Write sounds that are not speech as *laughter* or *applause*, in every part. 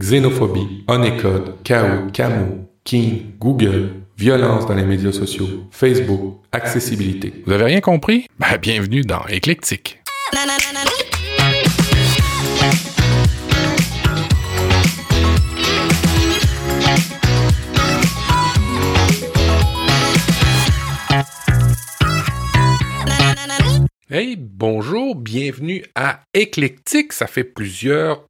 xénophobie, onécode, chaos, camo, king, Google, violence dans les médias sociaux, Facebook, accessibilité. Vous avez rien compris? Ben, bienvenue dans Éclectique. Hey, bonjour, bienvenue à Éclectique. Ça fait plusieurs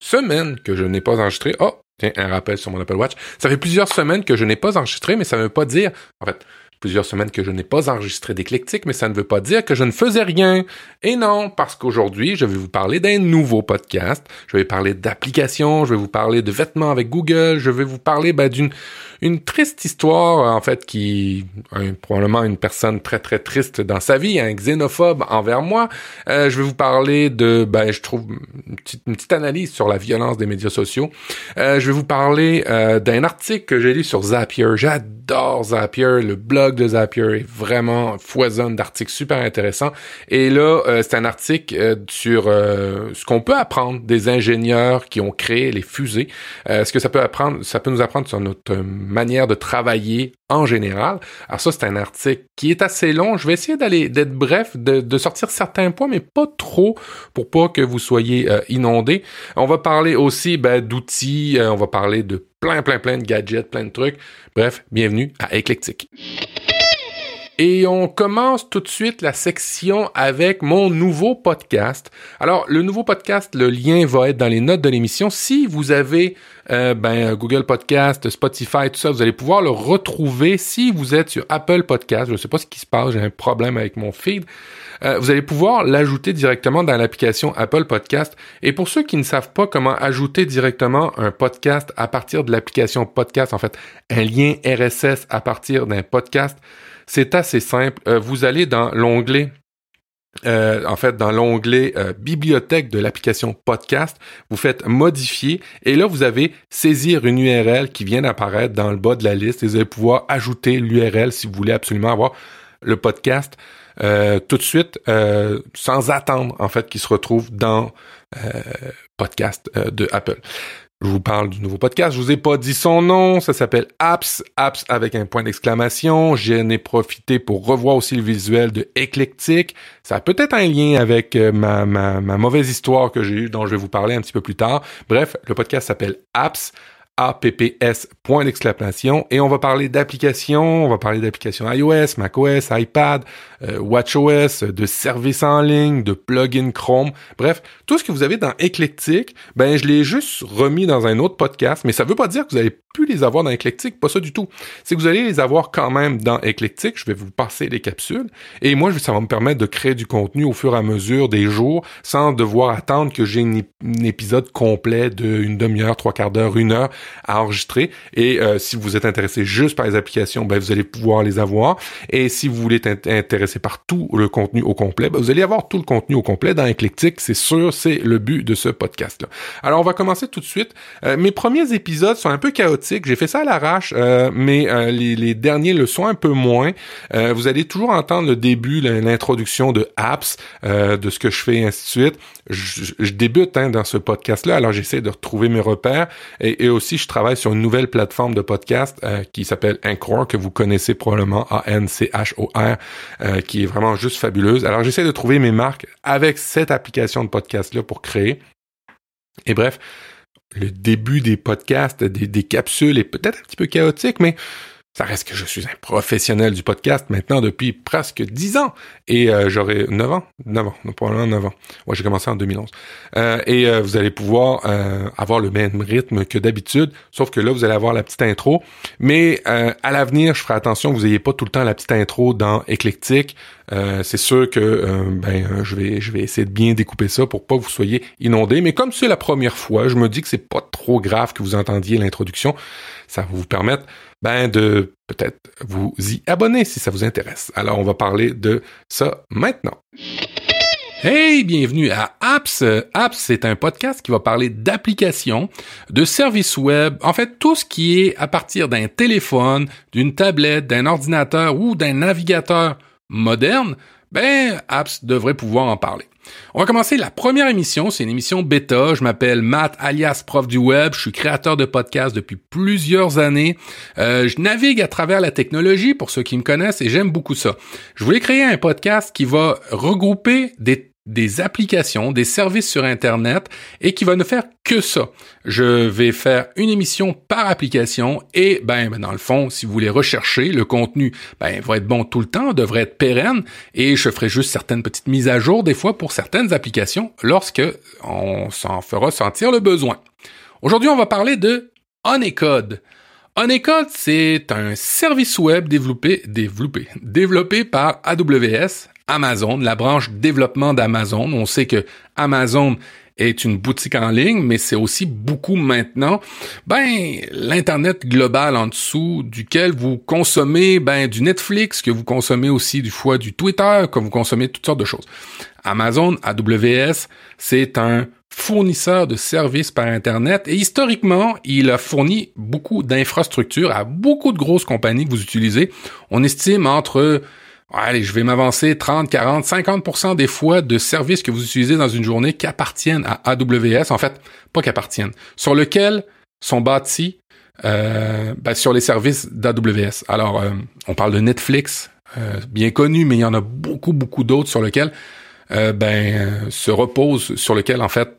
semaines que je n'ai pas enregistré. Oh, tiens, un rappel sur mon Apple Watch. Ça fait plusieurs semaines que je n'ai pas enregistré, mais ça ne veut pas dire, en fait, plusieurs semaines que je n'ai pas enregistré d'éclectique, mais ça ne veut pas dire que je ne faisais rien. Et non, parce qu'aujourd'hui, je vais vous parler d'un nouveau podcast. Je vais parler d'applications, je vais vous parler de vêtements avec Google, je vais vous parler ben, d'une une triste histoire, en fait, qui un, probablement une personne très très triste dans sa vie, un xénophobe envers moi. Euh, je vais vous parler de, ben, je trouve une petite, une petite analyse sur la violence des médias sociaux. Euh, je vais vous parler euh, d'un article que j'ai lu sur Zapier. J'adore Zapier, le blog de Zapier est vraiment foisonne d'articles super intéressants. Et là, euh, c'est un article euh, sur euh, ce qu'on peut apprendre des ingénieurs qui ont créé les fusées. ce que ça peut apprendre, ça peut nous apprendre sur notre manière de travailler en général. Alors ça, c'est un article qui est assez long. Je vais essayer d'aller d'être bref, de, sortir certains points, mais pas trop pour pas que vous soyez euh, inondés. On va parler aussi ben, d'outils, euh, on va parler de plein, plein, plein de gadgets, plein de trucs. Bref, bienvenue à Eclectic. Et on commence tout de suite la section avec mon nouveau podcast. Alors, le nouveau podcast, le lien va être dans les notes de l'émission. Si vous avez euh, ben, Google Podcast, Spotify, tout ça, vous allez pouvoir le retrouver. Si vous êtes sur Apple Podcast, je ne sais pas ce qui se passe, j'ai un problème avec mon feed. Euh, vous allez pouvoir l'ajouter directement dans l'application Apple Podcast. Et pour ceux qui ne savent pas comment ajouter directement un podcast à partir de l'application podcast, en fait, un lien RSS à partir d'un podcast, c'est assez simple. Euh, vous allez dans l'onglet euh, en fait, dans l'onglet euh, bibliothèque de l'application podcast, vous faites modifier et là, vous avez saisir une URL qui vient d'apparaître dans le bas de la liste et vous allez pouvoir ajouter l'URL si vous voulez absolument avoir le podcast tout de suite sans attendre en fait qu'il se retrouve dans podcast de Apple. Je vous parle du nouveau podcast. Je vous ai pas dit son nom. Ça s'appelle Apps. Apps avec un point d'exclamation. J'en ai profité pour revoir aussi le visuel de Éclectique. Ça a peut-être un lien avec euh, ma, ma, ma mauvaise histoire que j'ai eue, dont je vais vous parler un petit peu plus tard. Bref, le podcast s'appelle Apps. APPS, point d'exclamation. Et on va parler d'applications, on va parler d'applications iOS, macOS, iPad, euh, WatchOS, de services en ligne, de plugin Chrome. Bref, tout ce que vous avez dans Eclectic, ben je l'ai juste remis dans un autre podcast, mais ça veut pas dire que vous allez plus les avoir dans Eclectic, pas ça du tout. C'est que vous allez les avoir quand même dans Eclectic, je vais vous passer les capsules, et moi ça va me permettre de créer du contenu au fur et à mesure des jours, sans devoir attendre que j'ai un épisode complet d'une demi-heure, trois quarts d'heure, une heure à enregistrer. Et euh, si vous êtes intéressé juste par les applications, ben vous allez pouvoir les avoir. Et si vous voulez être intéressé par tout le contenu au complet, ben vous allez avoir tout le contenu au complet dans Eclectic, c'est sûr, c'est le but de ce podcast-là. Alors on va commencer tout de suite. Euh, mes premiers épisodes sont un peu chaotiques, j'ai fait ça à l'arrache, euh, mais les, les, derniers le sont un peu moins. vous allez toujours entendre le début, l'introduction de apps, de ce que je fais, et ainsi de suite. Je, débute hein, dans ce podcast-là, alors j'essaie de retrouver mes repères et, aussi je travaille sur une nouvelle plateforme de podcast euh, qui s'appelle Anchor, que vous connaissez probablement, A-N-C-H-O-R, euh, qui est vraiment juste fabuleuse. Alors j'essaie de trouver mes marques avec cette application de podcast-là pour créer. Et bref, le début des podcasts, des capsules est peut-être un petit peu chaotique, mais ça reste que je suis un professionnel du podcast maintenant depuis presque 10 ans. Et euh, j'aurai 9 ans? 9 ans, non, probablement 9 ans. Ouais, j'ai commencé en 2011. Euh, et euh, vous allez pouvoir euh, avoir le même rythme que d'habitude, sauf que là, vous allez avoir la petite intro. Mais à l'avenir, je ferai attention que vous n'ayez pas tout le temps la petite intro dans Éclectique. c'est sûr que ben je vais je vais essayer de bien découper ça pour pas que vous soyez inondés. Mais comme c'est la première fois, je me dis que c'est pas trop grave que vous entendiez l'introduction. Ça va vous permettre ben de peut-être vous y abonner si ça vous intéresse. Alors on va parler de ça maintenant. Hey, bienvenue à Apps. Apps, c'est un podcast qui va parler d'applications, de services web, en fait tout ce qui est à partir d'un téléphone, d'une tablette, d'un ordinateur ou d'un navigateur moderne, ben Apps devrait pouvoir en parler. On va commencer la première émission, c'est une émission bêta. Je m'appelle Matt alias prof du web, je suis créateur de podcasts depuis plusieurs années. Euh, je navigue à travers la technologie pour ceux qui me connaissent et j'aime beaucoup ça. Je voulais créer un podcast qui va regrouper des des applications, des services sur Internet et qui va ne faire que ça. Je vais faire une émission par application et ben, dans le fond, si vous voulez rechercher le contenu, ben va être bon tout le temps, devrait être pérenne et je ferai juste certaines petites mises à jour des fois pour certaines applications lorsque on s'en fera sentir le besoin. Aujourd'hui, on va parler de Honeycode. Honeycode, c'est un service web développé, développé, développé par AWS Amazon, la branche développement d'Amazon. On sait que Amazon est une boutique en ligne, mais c'est aussi beaucoup maintenant, ben, l'internet global en dessous duquel vous consommez, ben, du Netflix, que vous consommez aussi du fois du Twitter, que vous consommez toutes sortes de choses. Amazon, AWS, c'est un fournisseur de services par Internet et historiquement, il a fourni beaucoup d'infrastructures à beaucoup de grosses compagnies que vous utilisez. On estime entre allez, je vais m'avancer 30, 40, 50% des fois de services que vous utilisez dans une journée qui appartiennent à AWS, en fait, pas qu'appartiennent, sur lesquels sont bâtis euh, ben, sur les services d'AWS. Alors, euh, on parle de Netflix, euh, bien connu, mais il y en a beaucoup, beaucoup d'autres sur lesquels ben, se reposent, sur lesquels, en fait,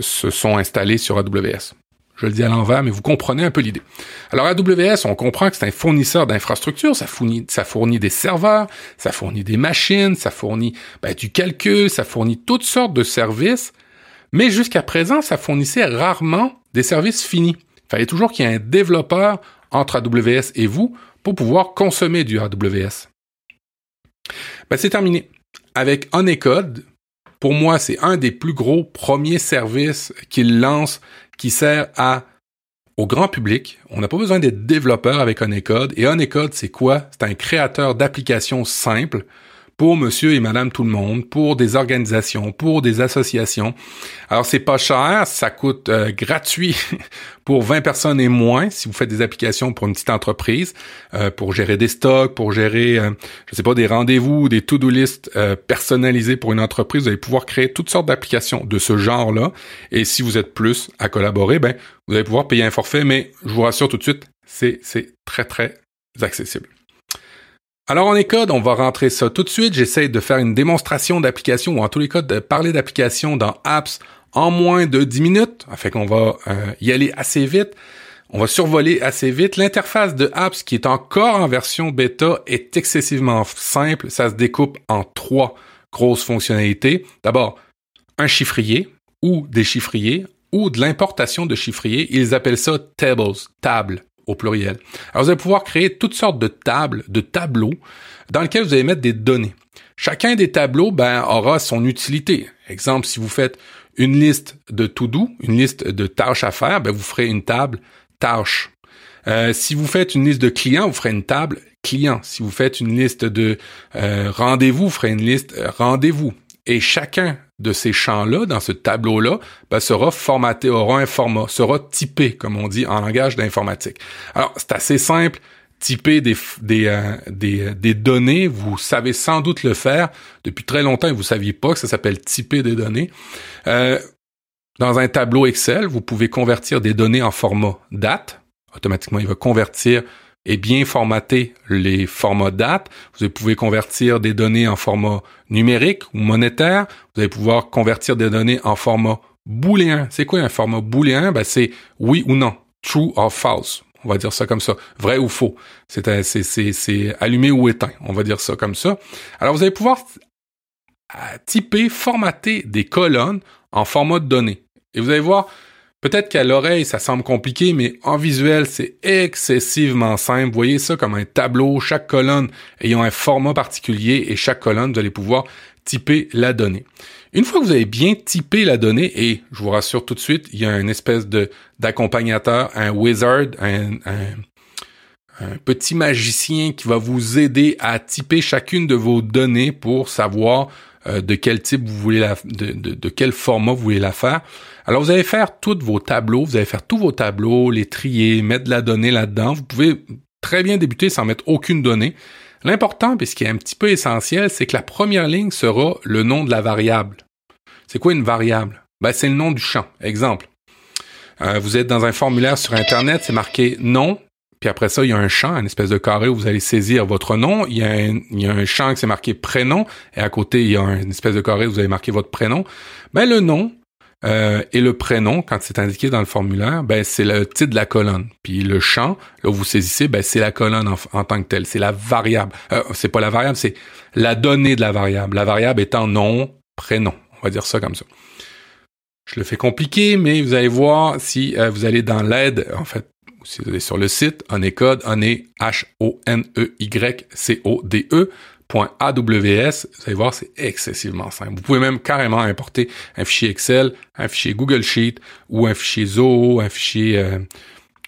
se sont installés sur AWS. Je le dis à l'envers, mais vous comprenez un peu l'idée. Alors AWS, on comprend que c'est un fournisseur d'infrastructures, ça fournit, des serveurs, ça fournit des machines, ça fournit ben, du calcul, ça fournit toutes sortes de services, mais jusqu'à présent, ça fournissait rarement des services finis. Il fallait toujours qu'il y ait un développeur entre AWS et vous pour pouvoir consommer du AWS. Ben, c'est terminé. Avec Honeycode, pour moi, c'est un des plus gros premiers services qu'il lance qui sert à au grand public. On n'a pas besoin d'être développeur avec Honeycode. Et Honeycode, c'est quoi? C'est un créateur d'applications simples pour monsieur et madame tout le monde, pour des organisations, pour des associations. Alors c'est pas cher, ça coûte euh, gratuit *laughs* pour 20 personnes et moins si vous faites des applications pour une petite entreprise, euh, pour gérer des stocks, pour gérer euh, je sais pas des rendez-vous, des to-do list personnalisés pour une entreprise, vous allez pouvoir créer toutes sortes d'applications de ce genre-là et si vous êtes plus à collaborer, ben vous allez pouvoir payer un forfait mais je vous rassure tout de suite, c'est très très accessible. Alors en code, on va rentrer ça tout de suite. J'essaie de faire une démonstration d'application ou en tous les cas de parler d'application dans Apps en moins de 10 minutes. Fait qu'on va euh, y aller assez vite. On va survoler assez vite. L'interface de Apps qui est encore en version bêta est excessivement simple. Ça se découpe en trois grosses fonctionnalités. D'abord, un chiffrier ou des chiffriers ou de l'importation de chiffriers. Ils appellent ça tables, tables au pluriel. Alors, vous allez pouvoir créer toutes sortes de tables, de tableaux, dans lesquels vous allez mettre des données. Chacun des tableaux ben, aura son utilité. Exemple, si vous faites une liste de to-do, une liste de tâches à faire, ben, vous ferez une table tâches. Euh, si vous faites une liste de clients, vous ferez une table clients. Si vous faites une liste de euh, rendez-vous, vous ferez une liste euh, rendez-vous. Et chacun de ces champs-là, dans ce tableau-là, ben, sera formaté, aura un format, sera typé, comme on dit en langage d'informatique. Alors, c'est assez simple. Typer des, des, euh, des, des, données, vous savez sans doute le faire depuis très longtemps vous saviez pas que ça s'appelle typer des données. Euh, dans un tableau Excel, vous pouvez convertir des données en format date. Automatiquement, il va convertir et bien formater les formats date. Vous pouvez convertir des données en format numérique ou monétaire. Vous allez pouvoir convertir des données en format booléen. C'est quoi un format booléen? Ben, c'est oui ou non. True or false. On va dire ça comme ça. Vrai ou faux. C'est, allumé ou éteint. On va dire ça comme ça. Alors, vous allez pouvoir typer, formater des colonnes en format de données. Et vous allez voir, Peut-être qu'à l'oreille, ça semble compliqué, mais en visuel, c'est excessivement simple. Voyez ça comme un tableau, chaque colonne ayant un format particulier et chaque colonne, vous allez pouvoir typer la donnée. Une fois que vous avez bien typé la donnée, et je vous rassure tout de suite, il y a une espèce de d'accompagnateur, un wizard, un, un petit magicien qui va vous aider à typer chacune de vos données pour savoir euh, de quel type vous voulez la, de, de, quel format vous voulez la faire. Alors vous allez faire tous vos tableaux, vous allez faire tous vos tableaux, les trier, mettre de la donnée là-dedans. Vous pouvez très bien débuter sans mettre aucune donnée. L'important, puis ce qui est un petit peu essentiel, c'est que la première ligne sera le nom de la variable. C'est quoi une variable? Ben, c'est le nom du champ. Exemple. Euh, vous êtes dans un formulaire sur Internet, c'est marqué nom, puis après ça, il y a un champ, une espèce de carré où vous allez saisir votre nom. Il y a un, champ qui c'est marqué prénom, et à côté, il y a une espèce de carré où vous allez marquer votre prénom. Ben, le nom euh, et le prénom, quand c'est indiqué dans le formulaire, ben, c'est le titre de la colonne. Puis le champ, là où vous saisissez, ben, c'est la colonne en, tant que telle. C'est la variable. Euh, c'est pas la variable, c'est la donnée de la variable. La variable étant nom, prénom. On va dire ça comme ça. Je le fais compliqué, mais vous allez voir si euh, vous allez dans l'aide, en fait, si vous allez sur le site, Honeycode, Honey, H-O-N-E-Y-C-O-D-E, .aws, vous allez voir, c'est excessivement simple. Vous pouvez même carrément importer un fichier Excel, un fichier Google Sheet ou un fichier Zoho, un fichier euh,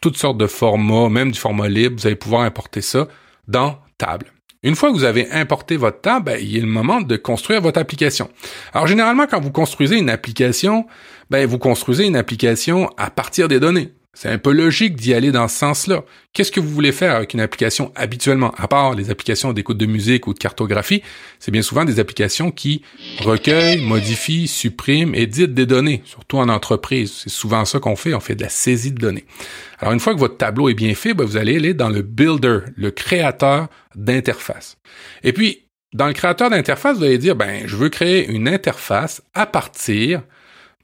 toutes sortes de formats, même du format libre. Vous allez pouvoir importer ça dans Table. Une fois que vous avez importé votre table, ben, il est le moment de construire votre application. Alors généralement, quand vous construisez une application, ben, vous construisez une application à partir des données. C'est un peu logique d'y aller dans ce sens-là. Qu'est-ce que vous voulez faire avec une application habituellement, à part les applications d'écoute de musique ou de cartographie, c'est bien souvent des applications qui recueillent, modifient, suppriment, éditent des données, surtout en entreprise. C'est souvent ça qu'on fait, on fait de la saisie de données. Alors une fois que votre tableau est bien fait, ben, vous allez aller dans le builder, le créateur d'interface. Et puis, dans le créateur d'interface, vous allez dire, ben, je veux créer une interface à partir,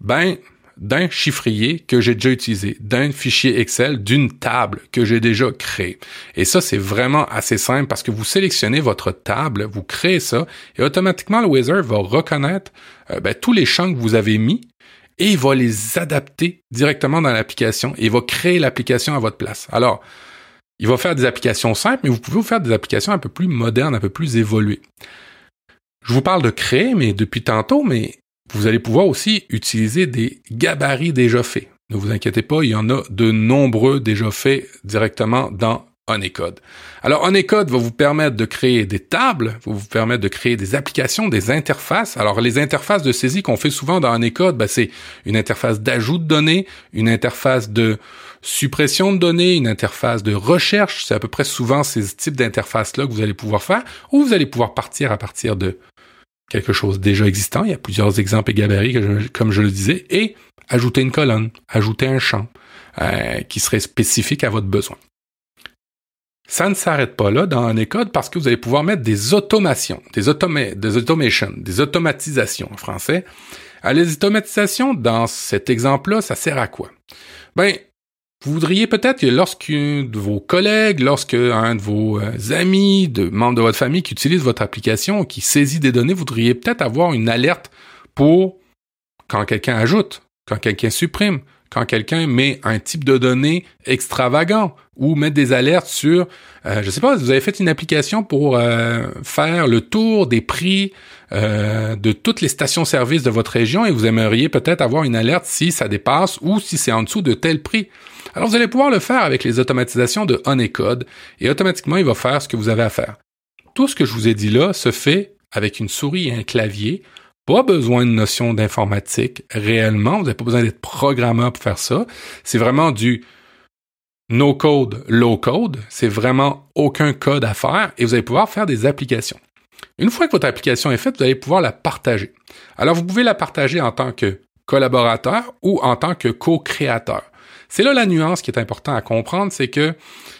ben, d'un chiffrier que j'ai déjà utilisé, d'un fichier Excel, d'une table que j'ai déjà créée. Et ça, c'est vraiment assez simple parce que vous sélectionnez votre table, vous créez ça, et automatiquement, le Wizard va reconnaître euh, ben, tous les champs que vous avez mis et il va les adapter directement dans l'application et il va créer l'application à votre place. Alors, il va faire des applications simples, mais vous pouvez vous faire des applications un peu plus modernes, un peu plus évoluées. Je vous parle de créer, mais depuis tantôt, mais vous allez pouvoir aussi utiliser des gabarits déjà faits. Ne vous inquiétez pas, il y en a de nombreux déjà faits directement dans Honeycode. Alors Honeycode va vous permettre de créer des tables, va vous permettre de créer des applications, des interfaces. Alors les interfaces de saisie qu'on fait souvent dans Honeycode, ben, c'est une interface d'ajout de données, une interface de suppression de données, une interface de recherche. C'est à peu près souvent ces types d'interfaces-là que vous allez pouvoir faire, ou vous allez pouvoir partir à partir de quelque chose déjà existant. Il y a plusieurs exemples et gabarits, comme je le disais, et ajouter une colonne, ajouter un champ euh, qui serait spécifique à votre besoin. Ça ne s'arrête pas là dans Honeycode parce que vous allez pouvoir mettre des automations, des, des automations, des automatisations en français. À les automatisations, dans cet exemple-là, ça sert à quoi? Ben, vous voudriez peut-être que lorsqu'un de vos collègues, lorsqu'un de vos euh, amis, de membres de votre famille qui utilise votre application, qui saisit des données, vous voudriez peut-être avoir une alerte pour quand quelqu'un ajoute, quand quelqu'un supprime, quand quelqu'un met un type de données extravagant ou mettre des alertes sur, euh, je sais pas, vous avez fait une application pour euh, faire le tour des prix de toutes les stations-service de votre région et vous aimeriez peut-être avoir une alerte si ça dépasse ou si c'est en dessous de tel prix. Alors vous allez pouvoir le faire avec les automatisations de Honeycode et automatiquement il va faire ce que vous avez à faire. Tout ce que je vous ai dit là se fait avec une souris et un clavier. Pas besoin de notion d'informatique réellement. Vous n'avez pas besoin d'être programmeur pour faire ça. C'est vraiment du no code, low code. C'est vraiment aucun code à faire et vous allez pouvoir faire des applications. Une fois que votre application est faite, vous allez pouvoir la partager. Alors vous pouvez la partager en tant que collaborateur ou en tant que co-créateur. C'est là la nuance qui est importante à comprendre, c'est que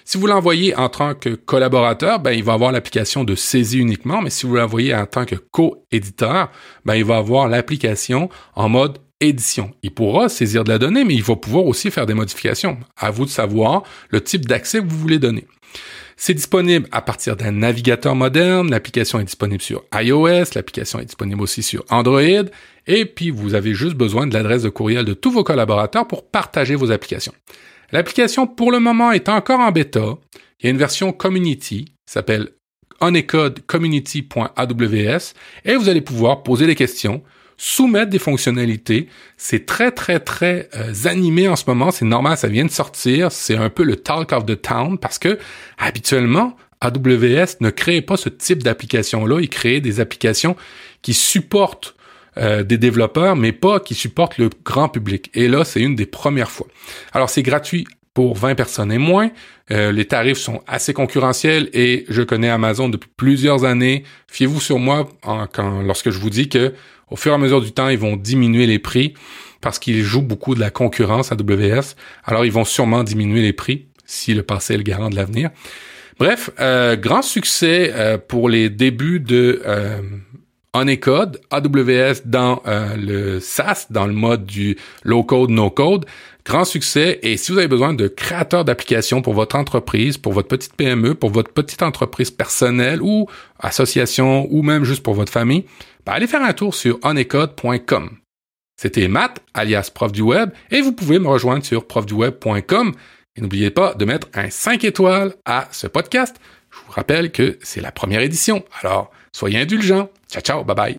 si vous l'envoyez en tant que collaborateur, ben, il va avoir l'application de saisie uniquement, mais si vous l'envoyez en tant que co-éditeur, ben, il va avoir l'application en mode édition. Il pourra saisir de la donnée, mais il va pouvoir aussi faire des modifications. À vous de savoir le type d'accès que vous voulez donner. C'est disponible à partir d'un navigateur moderne. L'application est disponible sur iOS. L'application est disponible aussi sur Android. Et puis, vous avez juste besoin de l'adresse de courriel de tous vos collaborateurs pour partager vos applications. L'application, pour le moment, est encore en bêta. Il y a une version community, s'appelle honeycodecommunity.aws, et vous allez pouvoir poser des questions, soumettre des fonctionnalités. C'est très, très, très euh, animé en ce moment. C'est normal, ça vient de sortir. C'est un peu le talk of the town parce que habituellement, AWS ne crée pas ce type d'application-là. Il crée des applications qui supportent euh, des développeurs, mais pas qui supportent le grand public. Et là, c'est une des premières fois. Alors, c'est gratuit pour 20 personnes et moins. Euh, les tarifs sont assez concurrentiels et je connais Amazon depuis plusieurs années. Fiez-vous sur moi quand, lorsque je vous dis que au fur et à mesure du temps, ils vont diminuer les prix parce qu'ils jouent beaucoup de la concurrence à WS. Alors, ils vont sûrement diminuer les prix si le passé est le garant de l'avenir. Bref, euh, grand succès euh, pour les débuts de euh, Honeycode, AWS dans euh, le SaaS, dans le mode du low code, no code. Grand succès. Et si vous avez besoin de créateurs d'applications pour votre entreprise, pour votre petite PME, pour votre petite entreprise personnelle ou association ou même juste pour votre famille, ben allez faire un tour sur honeycode.com. C'était Matt, alias prof du web, et vous pouvez me rejoindre sur profduweb.com. Et n'oubliez pas de mettre un 5 étoiles à ce podcast. Je vous rappelle que c'est la première édition, alors soyez indulgents. Ciao, ciao, bye bye.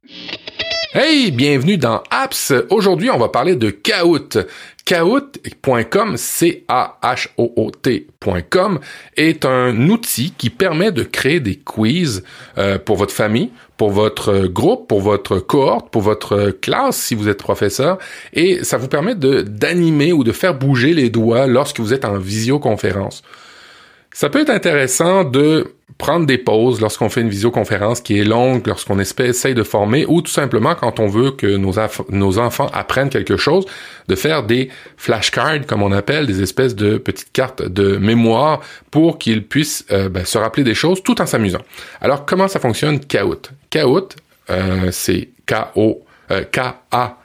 Hey, bienvenue dans Apps. Aujourd'hui, on va parler de Kahoot. Kahoot.com, C-A-H-O-O-T.com, est un outil qui permet de créer des quiz euh, pour votre famille, pour votre groupe, pour votre cohorte, pour votre classe si vous êtes professeur, et ça vous permet d'animer ou de faire bouger les doigts lorsque vous êtes en visioconférence. Ça peut être intéressant de prendre des pauses lorsqu'on fait une visioconférence qui est longue, lorsqu'on essaye de former, ou tout simplement quand on veut que nos, enfants apprennent quelque chose, de faire des flashcards, comme on appelle, des espèces de petites cartes de mémoire pour qu'ils puissent euh, ben, se rappeler des choses tout en s'amusant. Alors, comment ça fonctionne Kahoot? Kahoot, euh, c'est K-O, euh, K-A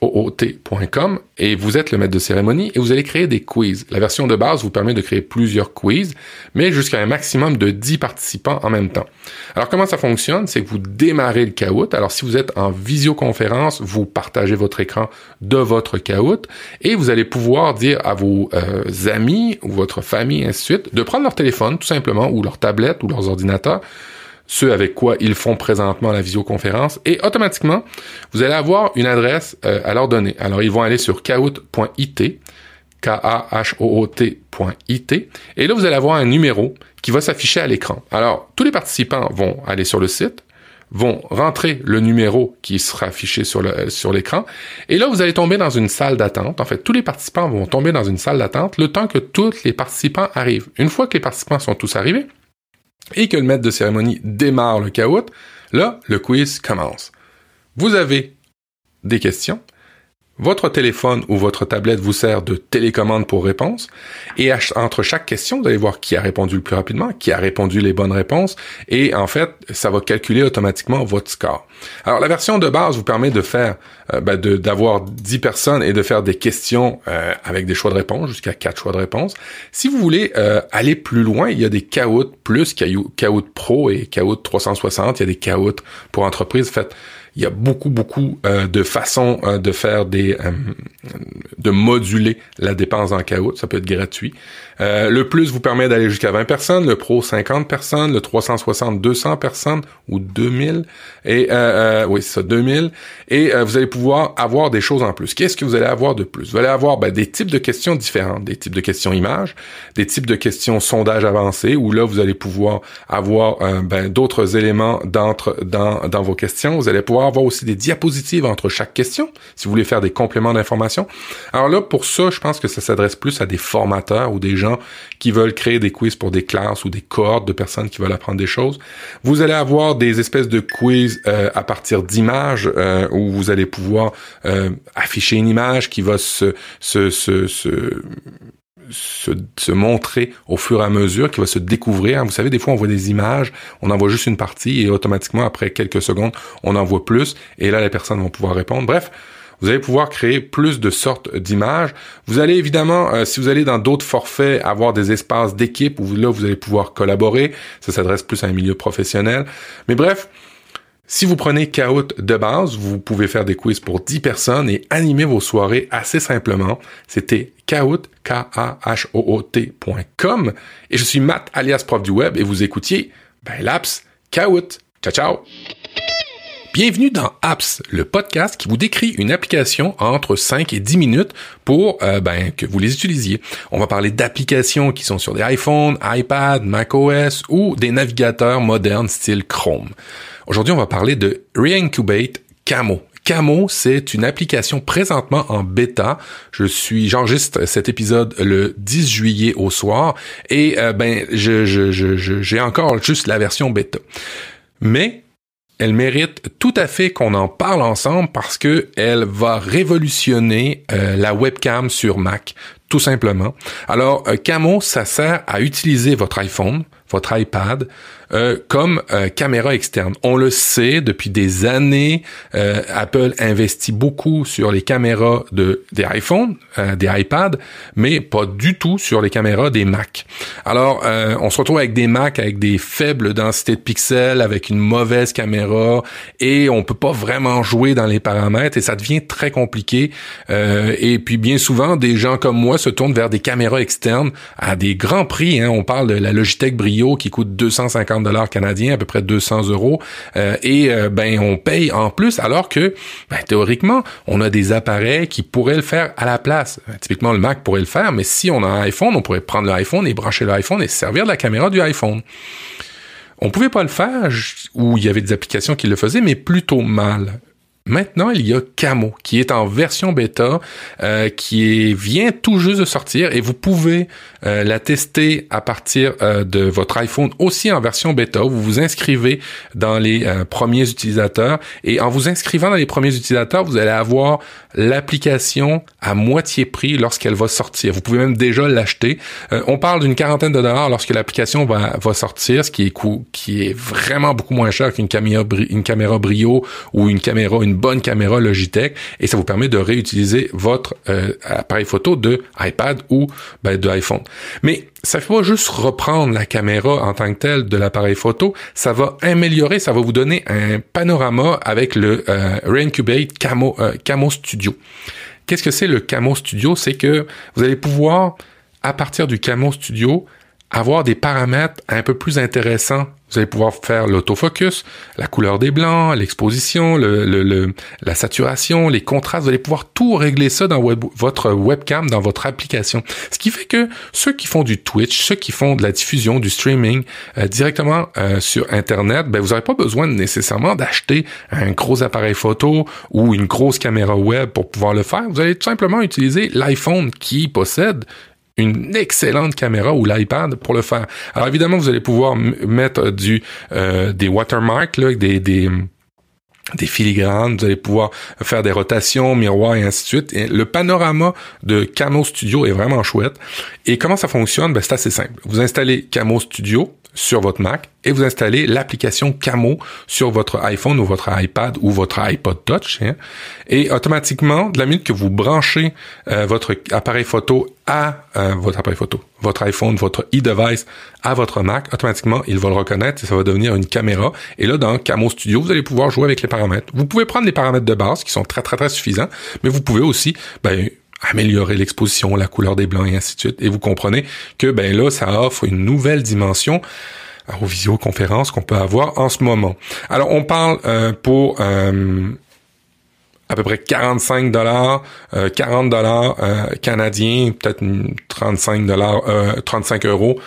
hoot.com et vous êtes le maître de cérémonie et vous allez créer des quiz. La version de base vous permet de créer plusieurs quiz, mais jusqu'à un maximum de 10 participants en même temps. Alors comment ça fonctionne? C'est que vous démarrez le Kahoot. Alors si vous êtes en visioconférence, vous partagez votre écran de votre Kahoot et vous allez pouvoir dire à vos euh, amis ou votre famille, ainsi de suite, de prendre leur téléphone tout simplement ou leur tablette ou leurs ordinateurs ce avec quoi ils font présentement la visioconférence, et automatiquement, vous allez avoir une adresse euh, à leur donner. Alors, ils vont aller sur kahoot.it, K-A-H-O-O-T.it, et là, vous allez avoir un numéro qui va s'afficher à l'écran. Alors, tous les participants vont aller sur le site, vont rentrer le numéro qui sera affiché le sur l'écran et là vous allez tomber dans une salle d'attente. En fait, tous les participants vont tomber dans une salle d'attente le temps que tous les participants arrivent. Une fois que les participants sont tous arrivés, et que le maître de cérémonie démarre le caout, là, le quiz commence. Vous avez des questions, votre téléphone ou votre tablette vous sert de télécommande pour réponse. Et entre chaque question, vous allez voir qui a répondu le plus rapidement, qui a répondu les bonnes réponses. Et en fait, ça va calculer automatiquement votre score. Alors, la version de base vous permet de faire, euh, ben, d'avoir 10 personnes et de faire des questions euh, avec des choix de réponse, jusqu'à 4 choix de réponse. Si vous voulez euh, aller plus loin, il y a des Kahoot plus, Kahoot Pro et Kahoot 360. Il y a des Kahoot pour entreprises. Faites il y a beaucoup, beaucoup euh, de façons euh, de faire des... Euh, de moduler la dépense en caout. Ça peut être gratuit. Le plus vous permet d'aller jusqu'à 20 personnes, le pro 50 personnes, le 360 200 personnes ou 2000 et oui c'est ça 2000 et vous allez pouvoir avoir des choses en plus. Qu'est-ce que vous allez avoir de plus? Vous allez avoir ben, des types de questions différentes, des types de questions images, des types de questions sondage avancé où là vous allez pouvoir avoir ben, d'autres éléments dans dans vos questions. Vous allez pouvoir avoir aussi des diapositives entre chaque question, si vous voulez faire des compléments d'information. Alors là, pour ça, je pense que ça s'adresse plus à des formateurs ou des gens qui veulent créer des quiz pour des classes ou des cohortes de personnes qui veulent apprendre des choses. Vous allez avoir des espèces de quiz euh, à partir d'images euh, où vous allez pouvoir euh, afficher une image qui va se, se, montrer au fur et à mesure, qui va se découvrir. Vous savez, des fois, on voit des images, on en voit juste une partie et automatiquement, après quelques secondes, on en voit plus et là, les personnes vont pouvoir répondre. Bref, vous allez pouvoir créer plus de sortes d'images. Vous allez évidemment, euh, si vous allez dans d'autres forfaits, avoir des espaces d'équipe où là, vous allez pouvoir collaborer. Ça s'adresse plus à un milieu professionnel. Mais bref, si vous prenez Kahoot de base, vous pouvez faire des quiz pour 10 personnes et animer vos soirées assez simplement. C'était Kahoot, K-A-H-O-O-T.com. Et je suis Matt, alias prof du web, et vous écoutiez, ben, l'apps Kahoot. Ciao, ciao! Bienvenue dans Apps, le podcast qui vous décrit une application entre 5 et 10 minutes pour euh, ben, que vous les utilisiez. On va parler d'applications qui sont sur des iPhones, iPad, macOS ou des navigateurs modernes style Chrome. Aujourd'hui, on va parler de Reincubate Camo. Camo, c'est une application présentement en bêta. Je suis, j'enregistre cet épisode le 10 juillet au soir et euh, ben je, je, je, j'ai encore juste la version bêta. Mais elle mérite tout à fait qu'on en parle ensemble parce que elle va révolutionner euh, la webcam sur Mac, tout simplement. Alors, euh, Camo, ça sert à utiliser votre iPhone, votre iPad, euh, comme euh, caméra externe. On le sait depuis des années, euh, Apple investit beaucoup sur les caméras de des iPhones, des iPads, mais pas du tout sur les caméras des Mac. Alors, on se retrouve avec des Mac avec des faibles densités de pixels, avec une mauvaise caméra, et on peut pas vraiment jouer dans les paramètres, et ça devient très compliqué. et puis bien souvent, des gens comme moi se tournent vers des caméras externes à des grands prix. Hein. On parle de la Logitech Brio qui coûte 250 dollars canadiens, à peu près 200 euros, euh, et euh, ben on paye en plus, alors que ben, théoriquement on a des appareils qui pourraient le faire à la place. Euh, typiquement le Mac pourrait le faire, mais si on a un iPhone, on pourrait prendre l'iPhone et brancher l'iPhone et servir de la caméra du iPhone. On pouvait pas le faire, ou il y avait des applications qui le faisaient, mais plutôt mal. Maintenant, il y a Camo qui est en version bêta, euh, qui vient tout juste de sortir et vous pouvez euh, la tester à partir euh, de votre iPhone aussi en version bêta. Vous vous inscrivez dans les premiers utilisateurs et en vous inscrivant dans les premiers utilisateurs, vous allez avoir l'application à moitié prix lorsqu'elle va sortir. Vous pouvez même déjà l'acheter. on parle d'une quarantaine de dollars lorsque l'application va, va sortir, ce qui est coût, qui est vraiment beaucoup moins cher qu'une caméra, une caméra Brio ou une caméra, une bonne caméra Logitech et ça vous permet de réutiliser votre euh, appareil photo de iPad ou ben, de iPhone. Mais ça ne fait pas juste reprendre la caméra en tant que telle de l'appareil photo, ça va améliorer, ça va vous donner un panorama avec le euh, Reincubate Camo, euh, Camo Studio. Qu'est-ce que c'est le Camo Studio? C'est que vous allez pouvoir, à partir du Camo Studio, avoir des paramètres un peu plus intéressants vous allez pouvoir faire l'autofocus, la couleur des blancs, l'exposition, le, le, la saturation, les contrastes. Vous allez pouvoir tout régler ça dans votre webcam, dans votre application. Ce qui fait que ceux qui font du Twitch, ceux qui font de la diffusion, du streaming euh, directement euh, sur Internet, ben, vous n'aurez pas besoin nécessairement d'acheter un gros appareil photo ou une grosse caméra web pour pouvoir le faire. Vous allez tout simplement utiliser l'iPhone qui possède une excellente caméra ou l'iPad pour le faire. Alors évidemment, vous allez pouvoir mettre euh, des watermarks, là, des, des filigranes, vous allez pouvoir faire des rotations, miroirs et ainsi de suite. Le panorama de Camo Studio est vraiment chouette. Et comment ça fonctionne? Ben, c'est assez simple. Vous installez Camo Studio, sur votre Mac et vous installez l'application Camo sur votre iPhone ou votre iPad ou votre iPod Touch. Hein. et automatiquement, de la minute que vous branchez euh, votre appareil photo à euh, votre appareil photo, votre iPhone, votre e-device à votre Mac, automatiquement, il va le reconnaître et ça va devenir une caméra. Et là, dans Camo Studio, vous allez pouvoir jouer avec les paramètres. Vous pouvez prendre les paramètres de base qui sont très, très, très suffisants, mais vous pouvez aussi ben, améliorer l'exposition, la couleur des blancs et ainsi de suite. Et vous comprenez que ben là, ça offre une nouvelle dimension aux visioconférences qu'on peut avoir en ce moment. Alors, on parle euh, pour euh, à peu près 45 dollars, 40 euh, dollars canadiens, peut-être 35 dollars, 35 euros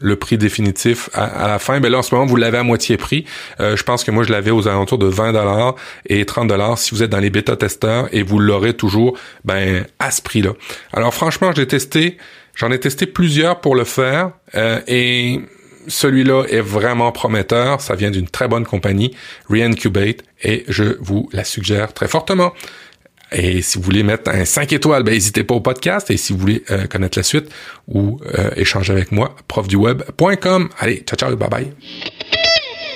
le prix définitif à, la fin. Ben là, en ce moment, vous l'avez à moitié prix. Euh, je pense que moi, je l'avais aux alentours de 20 dollars et 30 dollars si vous êtes dans les bêta-testeurs et vous l'aurez toujours ben, à ce prix-là. Alors franchement, j'ai testé, j'en ai testé plusieurs pour le faire euh, et celui-là est vraiment prometteur. Ça vient d'une très bonne compagnie, Reincubate, et je vous la suggère très fortement. Et si vous voulez mettre un 5 étoiles, ben, n'hésitez pas au podcast. Et si vous voulez euh, connaître la suite ou euh, échanger avec moi, profduweb.com. Allez, ciao, ciao, bye bye.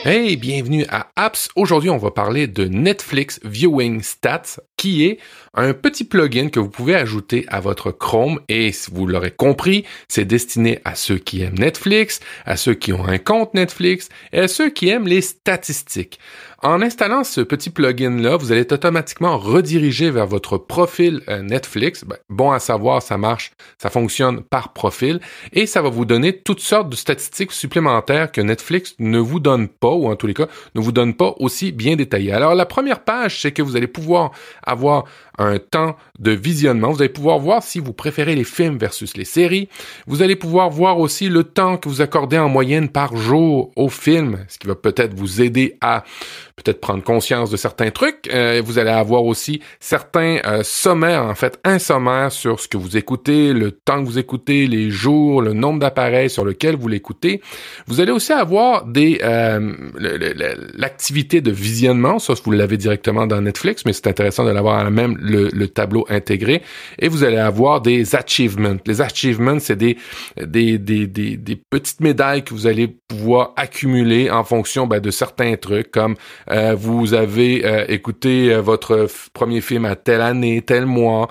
Hey, bienvenue à Apps. Aujourd'hui, on va parler de Netflix Viewing Stats, qui est un petit plugin que vous pouvez ajouter à votre Chrome. Et vous l'aurez compris, c'est destiné à ceux qui aiment Netflix, à ceux qui ont un compte Netflix et à ceux qui aiment les statistiques. En installant ce petit plugin-là, vous allez automatiquement redirigé vers votre profil euh, Netflix. Ben, bon à savoir, ça marche, ça fonctionne par profil et ça va vous donner toutes sortes de statistiques supplémentaires que Netflix ne vous donne pas ou en tous les cas ne vous donne pas aussi bien détaillées. Alors la première page, c'est que vous allez pouvoir avoir un temps de visionnement. Vous allez pouvoir voir si vous préférez les films versus les séries. Vous allez pouvoir voir aussi le temps que vous accordez en moyenne par jour aux films, ce qui va peut-être vous aider à peut-être prendre conscience de certains trucs. Euh, vous allez avoir aussi certains euh, sommaires, en fait, un sommaire sur ce que vous écoutez, le temps que vous écoutez, les jours, le nombre d'appareils sur lequel vous l'écoutez. Vous allez aussi avoir des euh, l'activité de visionnement, ça vous l'avez directement dans Netflix, mais c'est intéressant de l'avoir à même le, le, tableau intégré. Et vous allez avoir des achievements. Les achievements, c'est des des, des, des, des, petites médailles que vous allez pouvoir accumuler en fonction ben, de certains trucs comme euh, vous avez euh, écouté euh, votre premier film à telle année, tel mois,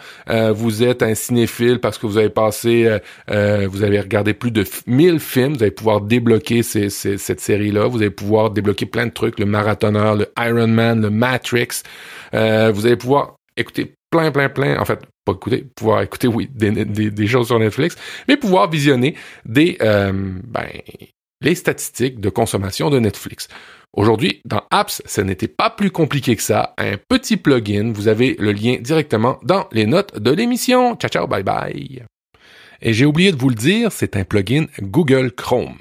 vous êtes un cinéphile parce que vous avez passé, vous avez regardé plus de 1000 films, vous allez pouvoir débloquer cette série-là, vous allez pouvoir débloquer plein de trucs, le marathonneur, le Iron Man, le Matrix, vous allez pouvoir écouter plein, plein, plein, en fait, pas écouter, pouvoir écouter, oui, des, des, choses sur Netflix, mais pouvoir visionner des, ben, les statistiques de consommation de Netflix. Aujourd'hui, dans Apps, ce n'était pas plus compliqué que ça. Un petit plugin, vous avez le lien directement dans les notes de l'émission. Ciao, ciao, bye bye. Et j'ai oublié de vous le dire, c'est un plugin Google Chrome.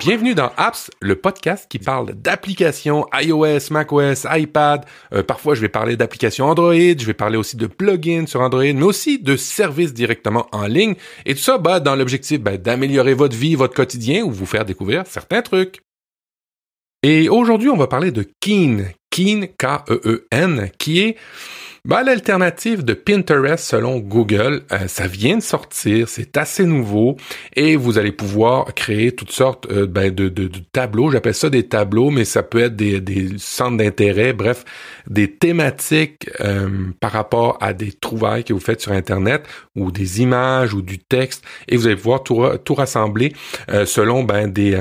Bienvenue dans Apps, le podcast qui parle d'applications iOS, macOS, iPad. Euh, parfois, je vais parler d'applications Android, je vais parler aussi de plugins sur Android, mais aussi de services directement en ligne. Et tout ça, bah, dans l'objectif bah, d'améliorer votre vie, votre quotidien ou vous faire découvrir certains trucs. Et aujourd'hui, on va parler de Keen. Keen, K-E-E-N, qui est bah, l'alternative de Pinterest selon Google, euh, ça vient de sortir, c'est assez nouveau et vous allez pouvoir créer toutes sortes euh, ben, de, de, de, tableaux. J'appelle ça des tableaux, mais ça peut être des, des centres d'intérêt, bref, des thématiques euh, par rapport à des trouvailles que vous faites sur Internet ou des images ou du texte et vous allez pouvoir tout, tout rassembler selon ben, des,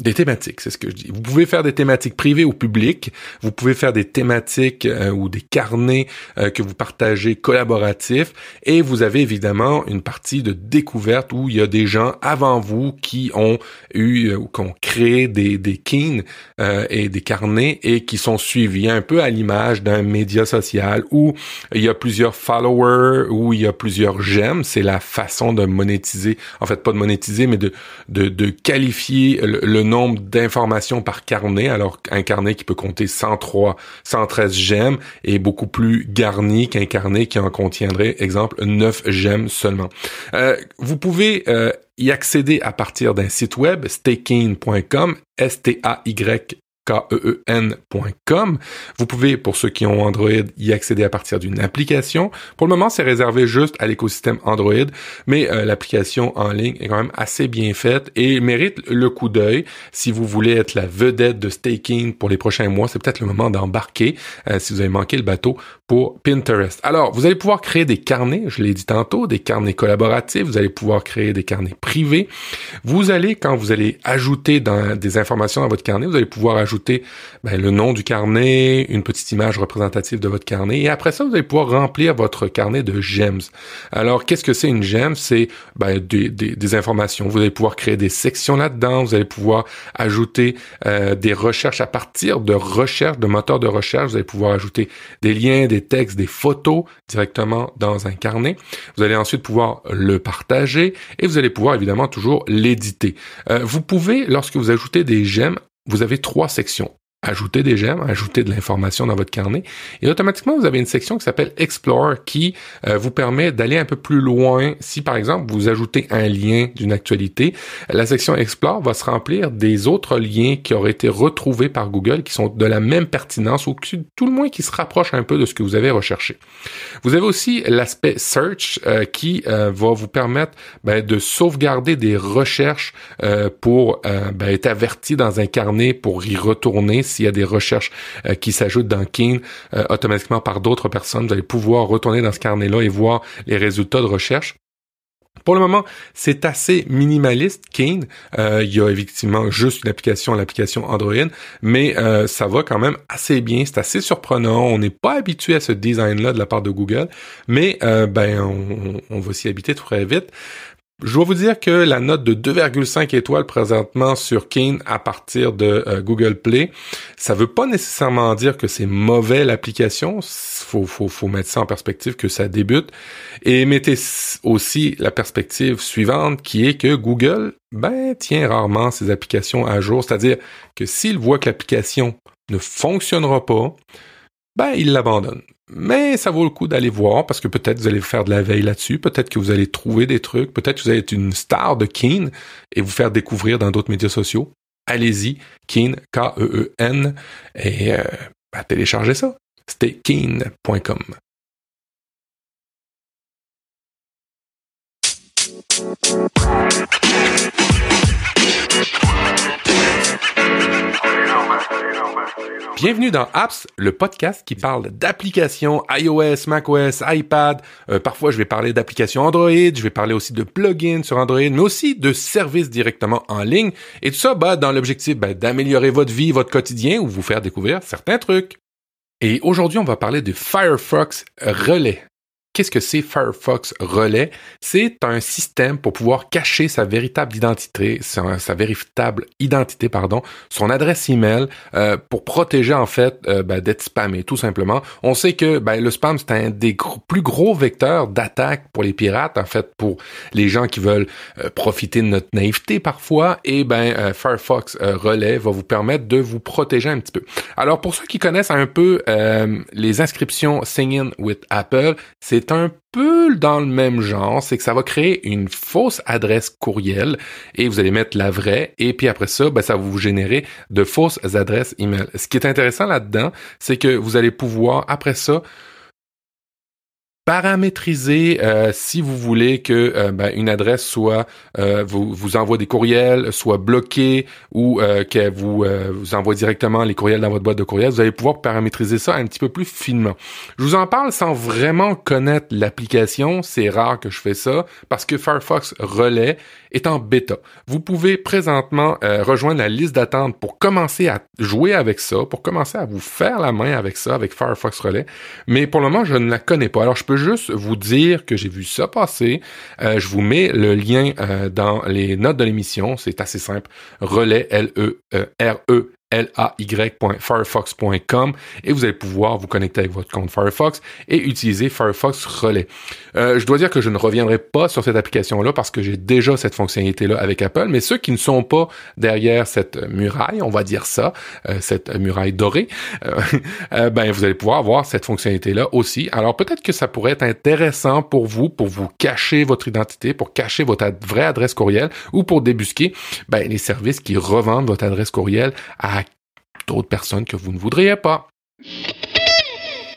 des thématiques. C'est ce que je dis. Vous pouvez faire des thématiques privées ou publiques. Vous pouvez faire des thématiques ou des carnets euh, que vous partagez collaboratif. Et vous avez évidemment une partie de découverte où il y a des gens avant vous qui ont eu euh, ou qui ont créé des des keens euh, et des carnets et qui sont suivis un peu à l'image d'un média social où il y a plusieurs followers où il y a plusieurs j'aime, c'est la façon de monétiser en fait pas de monétiser mais de de, de qualifier le, le nombre d'informations par carnet. Alors un carnet qui peut compter 103 113 j'aime est beaucoup plus garni qu'un carnet qui en contiendrait, exemple, 9 gemmes seulement. Euh, vous pouvez euh, y accéder à partir d'un site web, staking.com, S-T-A-Y K-E-E-N.com. Vous pouvez, pour ceux qui ont Android, y accéder à partir d'une application. Pour le moment, c'est réservé juste à l'écosystème Android, mais euh, l'application en ligne est quand même assez bien faite et mérite le coup d'œil. Si vous voulez être la vedette de staking pour les prochains mois, c'est peut-être le moment d'embarquer euh, si vous avez manqué le bateau pour Pinterest. Alors, vous allez pouvoir créer des carnets, je l'ai dit tantôt, des carnets collaboratifs, vous allez pouvoir créer des carnets privés. Vous allez, quand vous allez ajouter des informations dans votre carnet, vous allez pouvoir ajouter ben, le nom du carnet, une petite image représentative de votre carnet, et après ça, vous allez pouvoir remplir votre carnet de gems. Alors, qu'est-ce que c'est une gem? C'est ben, des, des, informations. Vous allez pouvoir créer des sections là-dedans, vous allez pouvoir ajouter euh, des recherches à partir de recherches, de moteurs de recherche, vous allez pouvoir ajouter des liens, des textes, des photos directement dans un carnet. Vous allez ensuite pouvoir le partager et vous allez pouvoir évidemment toujours l'éditer. Euh, vous pouvez, lorsque vous ajoutez des gemmes, vous avez trois sections ajouter des gemmes, ajouter de l'information dans votre carnet. Et automatiquement, vous avez une section qui s'appelle Explore qui euh, vous permet d'aller un peu plus loin. Si par exemple, vous ajoutez un lien d'une actualité, la section Explore va se remplir des autres liens qui auraient été retrouvés par Google, qui sont de la même pertinence ou tout le moins qui se rapprochent un peu de ce que vous avez recherché. Vous avez aussi l'aspect Search euh, qui euh, va vous permettre ben, de sauvegarder des recherches pour ben, être averti dans un carnet pour y retourner s'il y a des recherches euh, qui s'ajoutent dans Keen euh, automatiquement par d'autres personnes, vous allez pouvoir retourner dans ce carnet-là et voir les résultats de recherche. Pour le moment, c'est assez minimaliste, Keen. Euh, il y a effectivement juste une application, l'application Android, mais ça va quand même assez bien. C'est assez surprenant. On n'est pas habitué à ce design-là de la part de Google, mais ben on, on va s'y habiter très vite. Je dois vous dire que la note de 2,5 étoiles présentement sur Keen à partir de euh, Google Play, ça veut pas nécessairement dire que c'est mauvais l'application. Faut, faut, faut mettre ça en perspective que ça débute. Et mettez aussi la perspective suivante qui est que Google, ben, tient rarement ses applications à jour. C'est-à-dire que s'il voit que l'application ne fonctionnera pas, ben, il l'abandonne. Mais ça vaut le coup d'aller voir parce que peut-être vous allez faire de la veille là-dessus, peut-être que vous allez trouver des trucs, peut-être que vous allez être une star de Keen et vous faire découvrir dans d'autres médias sociaux. Allez-y, Keen, K-E-E-N, et euh, ben, téléchargez ça. C'était keen.com. Bienvenue dans Apps, le podcast qui parle d'applications iOS, macOS, iPad. Euh, parfois, je vais parler d'applications Android, je vais parler aussi de plugins sur Android, mais aussi de services directement en ligne. Et tout ça, bah, dans l'objectif bah, d'améliorer votre vie, votre quotidien ou vous faire découvrir certains trucs. Et aujourd'hui, on va parler de Firefox Relais. Qu'est-ce que c'est Firefox Relais? C'est un système pour pouvoir cacher sa véritable identité, sa, véritable identité, pardon, son adresse email euh, pour protéger en fait euh, ben, d'être spammé, tout simplement. On sait que ben, le spam c'est un des plus gros vecteurs d'attaque pour les pirates, en fait, pour les gens qui veulent euh, profiter de notre naïveté parfois. Et ben Firefox Relais va vous permettre de vous protéger un petit peu. Alors pour ceux qui connaissent un peu les inscriptions Singing with Apple, c'est un peu dans le même genre, c'est que ça va créer une fausse adresse courriel et vous allez mettre la vraie et puis après ça, ben, ça va vous générer de fausses adresses email. Ce qui est intéressant là-dedans, c'est que vous allez pouvoir après ça paramétriser euh, si vous voulez que euh, ben, une adresse soit euh, vous, vous envoie des courriels, soit bloquée ou qu'elle vous, vous envoie directement les courriels dans votre boîte de courriel, vous allez pouvoir paramétriser ça un petit peu plus finement. Je vous en parle sans vraiment connaître l'application, c'est rare que je fais ça parce que Firefox Relais est en bêta. Vous pouvez présentement rejoindre la liste d'attente pour commencer à jouer avec ça, pour commencer à vous faire la main avec ça, avec Firefox Relais. Mais pour le moment, je ne la connais pas. Alors, je peux juste vous dire que j'ai vu ça passer. Euh, je vous mets le lien euh, dans les notes de l'émission. C'est assez simple. Relais L-E-R-E lay.firefox.com et vous allez pouvoir vous connecter avec votre compte Firefox et utiliser Firefox Relais. Euh, je dois dire que je ne reviendrai pas sur cette application-là parce que j'ai déjà cette fonctionnalité-là avec Apple, mais ceux qui ne sont pas derrière cette muraille, on va dire ça, euh, cette muraille dorée, euh, *laughs* ben vous allez pouvoir avoir cette fonctionnalité-là aussi. Alors peut-être que ça pourrait être intéressant pour vous, pour vous cacher votre identité, pour cacher votre vraie adresse courriel ou pour débusquer ben, les services qui revendent votre adresse courriel à d'autres personnes que vous ne voudriez pas.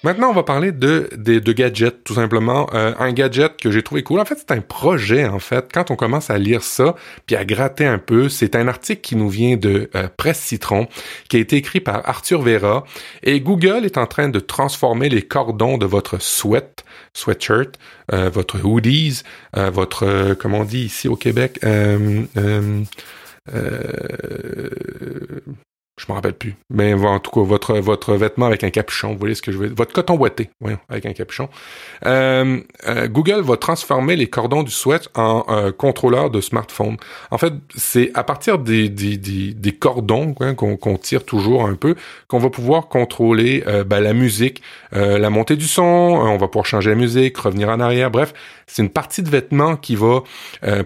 Maintenant, on va parler de, de, gadgets, tout simplement. Euh, un gadget que j'ai trouvé cool. En fait, c'est un projet, en fait. Quand on commence à lire ça, puis à gratter un peu, c'est un article qui nous vient de euh, Presse Citron, qui a été écrit par Arthur Vera. Et Google est en train de transformer les cordons de votre sweat, sweatshirt, euh, votre hoodies, votre, comment on dit ici au Québec, je me rappelle plus. Mais en tout cas, votre votre vêtement avec un capuchon, vous voyez ce que je veux dire? Votre coton boité, oui, avec un capuchon. Euh, euh, Google va transformer les cordons du sweat en euh, contrôleur de smartphone. En fait, c'est à partir des, des, des, cordons hein, qu'on tire toujours un peu qu'on va pouvoir contrôler ben, la musique, la montée du son, on va pouvoir changer la musique, revenir en arrière, bref, c'est une partie de vêtements qui va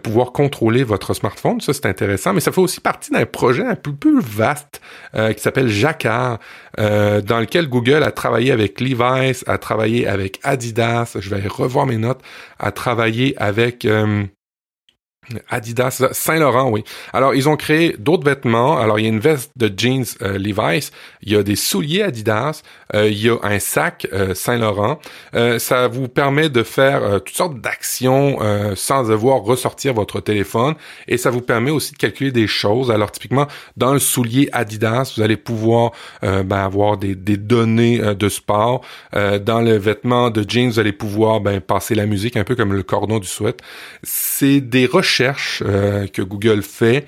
pouvoir contrôler votre smartphone. Ça, c'est intéressant, mais ça fait aussi partie d'un projet un peu plus vaste euh, qui s'appelle Jacquard, euh, dans lequel Google a travaillé avec Levi's, a travaillé avec Adidas, je vais revoir mes notes, a travaillé avec... Euh, Adidas, Saint-Laurent, oui. Alors, ils ont créé d'autres vêtements. Alors, il y a une veste de jeans euh, Levi's, il y a des souliers Adidas, euh, il y a un sac euh, Saint-Laurent. ça vous permet de faire toutes sortes d'actions sans devoir ressortir votre téléphone et ça vous permet aussi de calculer des choses. Alors, typiquement, dans le soulier Adidas, vous allez pouvoir ben, avoir des, des données de sport. dans le vêtement de jeans, vous allez pouvoir ben, passer la musique, un peu comme le cordon du sweat. C'est des recherches euh, que Google fait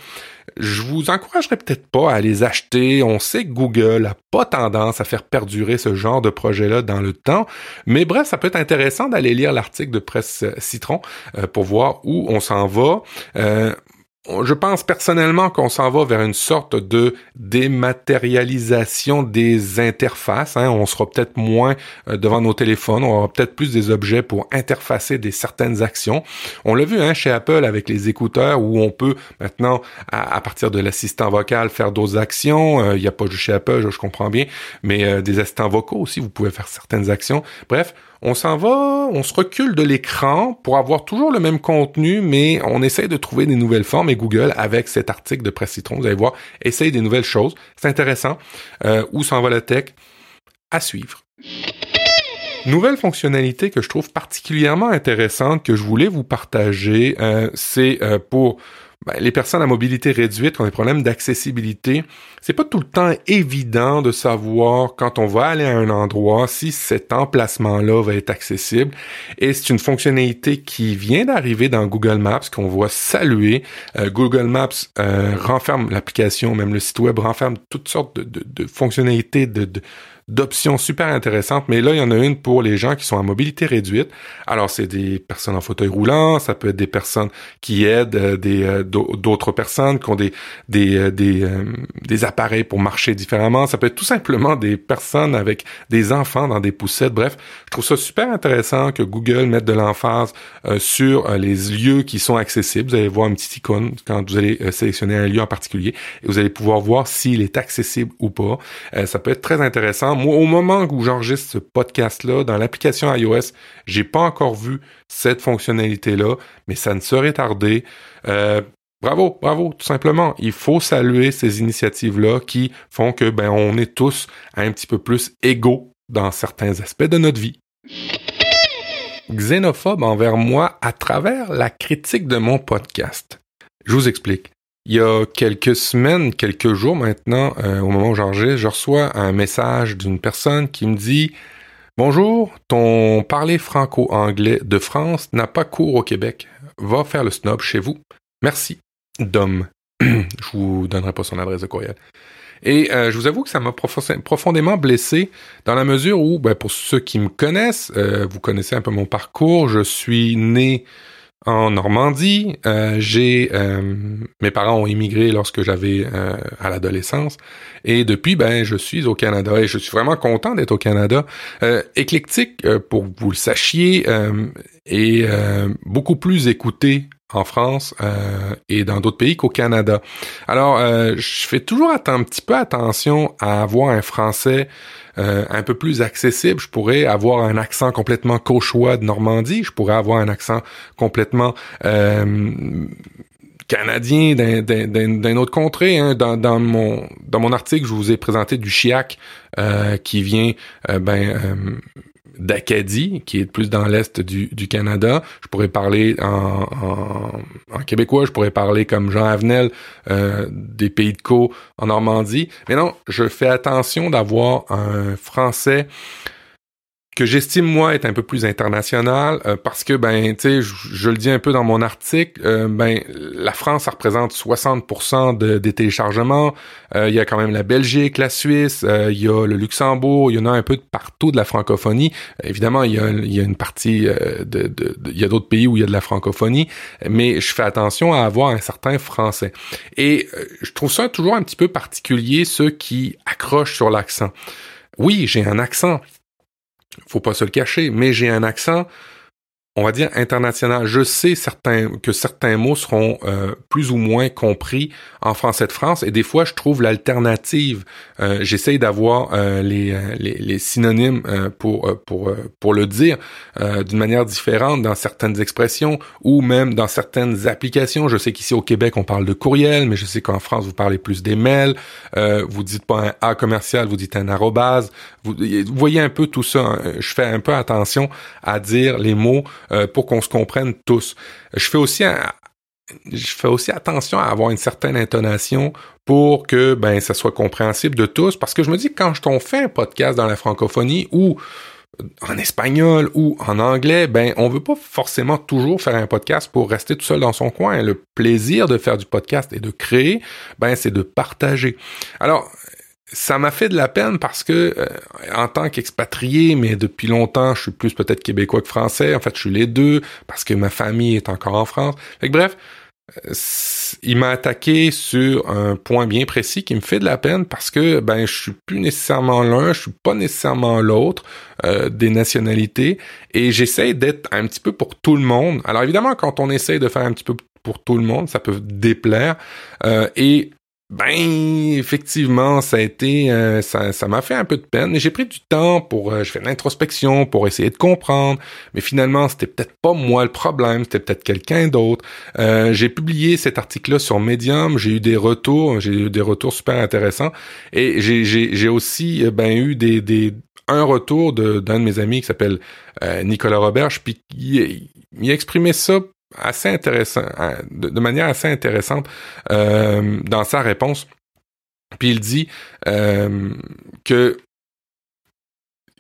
je vous encouragerais peut-être pas à les acheter. On sait que Google a pas tendance à faire perdurer ce genre de projet-là dans le temps. Mais bref, ça peut être intéressant d'aller lire l'article de Presse Citron euh, pour voir où on s'en va. Euh, je pense personnellement qu'on s'en va vers une sorte de dématérialisation des interfaces. Hein. On sera peut-être moins euh, devant nos téléphones, on aura peut-être plus des objets pour interfacer des certaines actions. On l'a vu hein, chez Apple avec les écouteurs où on peut maintenant, à, partir de l'assistant vocal, faire d'autres actions. Euh, il n'y a pas juste chez Apple, je, comprends bien, mais euh, des assistants vocaux aussi, vous pouvez faire certaines actions. Bref, on s'en va, on se recule de l'écran pour avoir toujours le même contenu, mais on essaye de trouver des nouvelles formes. Et Google, avec cet article de Presse Citron, vous allez voir, essaye des nouvelles choses. C'est intéressant. Euh, où s'en va la tech? À suivre. Nouvelle fonctionnalité que je trouve particulièrement intéressante que je voulais vous partager, euh, c'est euh, pour ben, les personnes à mobilité réduite qui ont des problèmes d'accessibilité, c'est pas tout le temps évident de savoir quand on va aller à un endroit si cet emplacement-là va être accessible. Et c'est une fonctionnalité qui vient d'arriver dans Google Maps qu'on voit saluer. Euh, Google Maps euh, renferme l'application, même le site web renferme toutes sortes de, fonctionnalités de d'options super intéressantes, mais là, il y en a une pour les gens qui sont à mobilité réduite. Alors, c'est des personnes en fauteuil roulant, ça peut être des personnes qui aident euh, des euh, d'autres personnes qui ont des des euh, des, des appareils pour marcher différemment, ça peut être tout simplement des personnes avec des enfants dans des poussettes. Bref, je trouve ça super intéressant que Google mette de l'emphase sur les lieux qui sont accessibles. Vous allez voir une petite icône quand vous allez sélectionner un lieu en particulier et vous allez pouvoir voir s'il est accessible ou pas. ça peut être très intéressant moi, au moment où j'enregistre ce podcast-là, dans l'application iOS, j'ai pas encore vu cette fonctionnalité-là, mais ça ne serait tardé. Euh, bravo, bravo, tout simplement. Il faut saluer ces initiatives-là qui font que ben on est tous un petit peu plus égaux dans certains aspects de notre vie. Xénophobe envers moi à travers la critique de mon podcast. Je vous explique. Il y a quelques semaines, quelques jours maintenant, euh, au moment où j'enregistre, je reçois un message d'une personne qui me dit Bonjour, ton parler franco-anglais de France n'a pas cours au Québec. Va faire le snob chez vous. Merci. Dom. *clears throat* je vous donnerai pas son adresse de courriel. Et euh, je vous avoue que ça m'a profondément blessé dans la mesure où, ben, pour ceux qui me connaissent, euh, vous connaissez un peu mon parcours. Je suis né en Normandie. Euh, j'ai euh, mes parents ont immigré lorsque j'avais euh, à l'adolescence et depuis ben je suis au Canada et je suis vraiment content d'être au Canada. éclectique pour que vous le sachiez et beaucoup plus écouté en France et dans d'autres pays qu'au Canada. Alors, je fais toujours un petit peu attention à avoir un français euh, un peu plus accessible. Je pourrais avoir un accent complètement cauchois de Normandie. Je pourrais avoir un accent complètement euh, canadien d'un autre contrée. Hein. Dans, mon article, je vous ai présenté du chiac euh, qui vient ben d'Acadie, qui est plus dans l'est du, du, Canada. Je pourrais parler en, en, québécois, je pourrais parler comme Jean Avenel euh, des Pays de Caux en Normandie. Mais non, je fais attention d'avoir un français que j'estime moi être un peu plus international euh, parce que ben tu sais je, le dis un peu dans mon article euh, ben la France ça représente 60% de, des téléchargements. Euh, il y a quand même la Belgique la Suisse il y a le Luxembourg il y en a un peu de partout de la francophonie. Évidemment il y a, y a une partie de, il y a d'autres pays où il y a de la francophonie mais je fais attention à avoir un certain français. Et je trouve ça toujours un petit peu particulier ceux qui accrochent sur l'accent. Oui, j'ai un accent faut pas se le cacher, mais j'ai un accent on va dire international. Je sais que certains mots seront euh, plus ou moins compris en français de France et des fois je trouve l'alternative. Euh, J'essaye d'avoir euh, les, euh, les, synonymes pour pour pour le dire d'une manière différente dans certaines expressions ou même dans certaines applications. Je sais qu'ici au Québec on parle de courriel, mais je sais qu'en France vous parlez plus des mails. vous dites pas un A commercial, vous dites un arrobase. Vous, vous voyez un peu tout ça. Hein. Je fais un peu attention à dire les mots euh, pour qu'on se comprenne tous. Je fais aussi je fais aussi attention à avoir une certaine intonation pour que ben ça soit compréhensible de tous parce que je me dis que quand on fait un podcast dans la francophonie ou en espagnol ou en anglais, ben on veut pas forcément toujours faire un podcast pour rester tout seul dans son coin. Le plaisir de faire du podcast et de créer, ben c'est de partager. Alors ça m'a fait de la peine parce que euh, en tant qu'expatrié, mais depuis longtemps, je suis plus peut-être québécois que français. En fait, je suis les deux parce que ma famille est encore en France. Fait que, bref, euh, il m'a attaqué sur un point bien précis qui me fait de la peine parce que ben je suis plus nécessairement l'un, je suis pas nécessairement l'autre euh, des nationalités et j'essaie d'être un petit peu pour tout le monde. Alors évidemment quand on essaie de faire un petit peu pour tout le monde, ça peut déplaire et ben, effectivement, ça a été, euh, ça, ça m'a fait un peu de peine. J'ai pris du temps pour, euh, je fais de l'introspection pour essayer de comprendre, mais finalement, c'était peut-être pas moi le problème, c'était peut-être quelqu'un d'autre. Euh, j'ai publié cet article-là sur Medium, j'ai eu des retours, j'ai eu des retours super intéressants, et j'ai, aussi, ben, eu des, des, un retour d'un de mes amis qui s'appelle Nicolas Roberge, puis il, il a exprimé ça assez intéressant, hein, de, manière assez intéressante euh, dans sa réponse. Puis il dit euh, que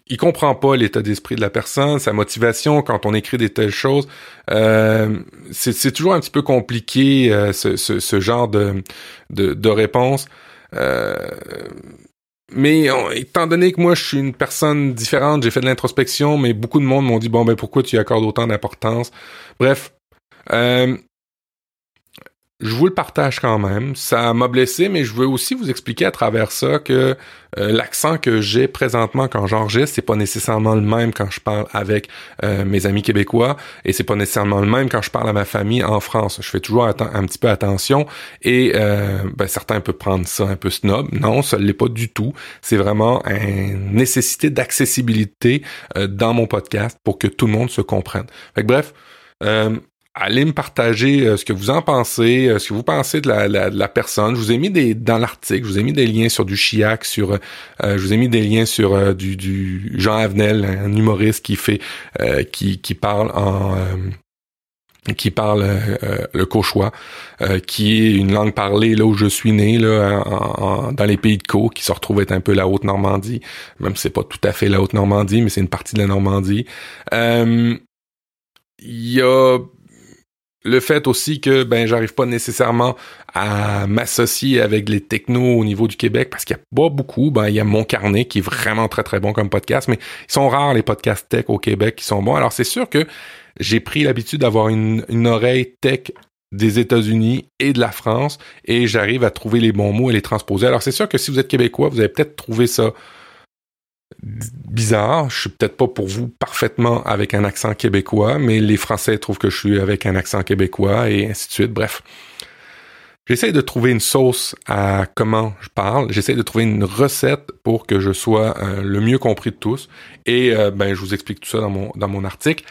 il comprend pas l'état d'esprit de la personne, sa motivation quand on écrit des telles choses. Euh, c'est toujours un petit peu compliqué euh, ce, genre de, de, réponse. Euh, mais étant donné que moi je suis une personne différente, j'ai fait de l'introspection, mais beaucoup de monde m'ont dit bon ben pourquoi tu accordes autant d'importance? Bref, euh, je vous le partage quand même. Ça m'a blessé, mais je veux aussi vous expliquer à travers ça que euh, l'accent que j'ai présentement quand j'enregistre, c'est pas nécessairement le même quand je parle avec euh, mes amis québécois et c'est pas nécessairement le même quand je parle à ma famille en France. Je fais toujours un petit peu attention et ben, certains peuvent prendre ça un peu snob. Non, ça l'est pas du tout. C'est vraiment une nécessité d'accessibilité dans mon podcast pour que tout le monde se comprenne. Fait bref, allez me partager euh, ce que vous en pensez, euh, ce que vous pensez de la, la, personne. Je vous ai mis des dans l'article, je vous ai mis des liens sur du Chiac, sur euh, je vous ai mis des liens sur du, du, Jean Avenel, un humoriste qui fait qui, qui parle en qui parle le cauchois, qui est une langue parlée là où je suis né, là, dans les pays de Caux, qui se retrouve être un peu la Haute-Normandie, même si c'est pas tout à fait la Haute-Normandie, mais c'est une partie de la Normandie. Il y a le fait aussi que ben j'arrive pas nécessairement à m'associer avec les technos au niveau du Québec parce qu'il y a pas beaucoup. Ben il y a mon carnet qui est vraiment très très bon comme podcast, mais ils sont rares les podcasts tech au Québec qui sont bons. Alors c'est sûr que j'ai pris l'habitude d'avoir une, une oreille tech des États-Unis et de la France et j'arrive à trouver les bons mots et les transposer. Alors c'est sûr que si vous êtes québécois, vous avez peut-être trouvé ça bizarre. Je suis peut-être pas pour vous parfaitement avec un accent québécois, mais les Français trouvent que je suis avec un accent québécois et ainsi de suite. Bref. J'essaie de trouver une sauce à comment je parle. J'essaie de trouver une recette pour que je sois euh, le mieux compris de tous. Et euh, ben, je vous explique tout ça dans mon, article.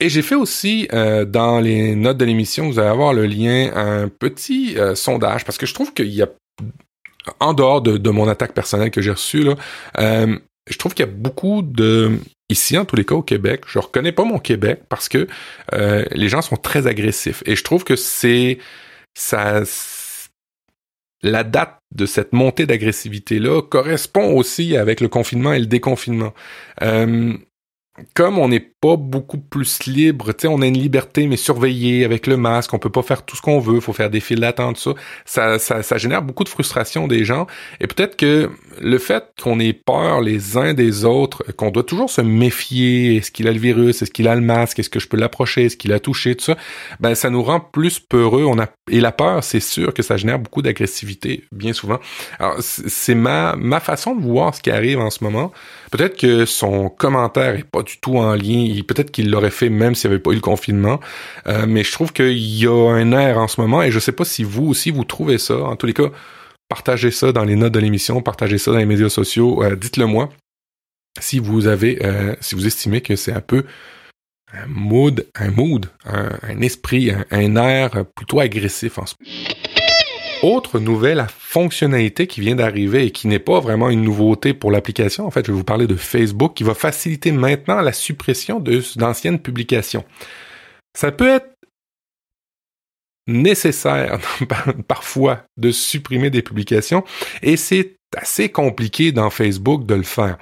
Et j'ai fait aussi euh, dans les notes de l'émission, vous allez avoir le lien un petit sondage parce que je trouve qu'il y a en dehors de, de mon attaque personnelle que j'ai reçue là, je trouve qu'il y a beaucoup de ici en tous les cas au Québec, je reconnais pas mon Québec parce que euh, les gens sont très agressifs et je trouve que c'est ça la date de cette montée d'agressivité là correspond aussi avec le confinement et le déconfinement. Euh, comme on n'est pas beaucoup plus libre, tu sais, on a une liberté mais surveillée avec le masque, on peut pas faire tout ce qu'on veut, faut faire des files d'attente, ça. Ça, ça, ça génère beaucoup de frustration des gens. Et peut-être que le fait qu'on ait peur les uns des autres, qu'on doit toujours se méfier, est-ce qu'il a le virus, est-ce qu'il a le masque, est-ce que je peux l'approcher, est-ce qu'il a touché, tout ça, ben ça nous rend plus peureux. On a et la peur, c'est sûr que ça génère beaucoup d'agressivité, bien souvent. Alors c'est ma ma façon de voir ce qui arrive en ce moment. Peut-être que son commentaire est pas du tout en lien. Peut-être qu'il l'aurait fait même s'il n'y avait pas eu le confinement. Euh, mais je trouve qu'il y a un air en ce moment et je sais pas si vous aussi vous trouvez ça. En tous les cas, partagez ça dans les notes de l'émission, partagez ça dans les médias sociaux. Euh, dites-le moi si vous avez, euh, si vous estimez que c'est un peu un mood, un mood, un, esprit, un air plutôt agressif en ce moment. Autre nouvelle fonctionnalité qui vient d'arriver et qui n'est pas vraiment une nouveauté pour l'application, en fait, je vais vous parler de Facebook qui va faciliter maintenant la suppression d'anciennes publications. Ça peut être nécessaire *laughs* parfois de supprimer des publications et c'est assez compliqué dans Facebook de le faire.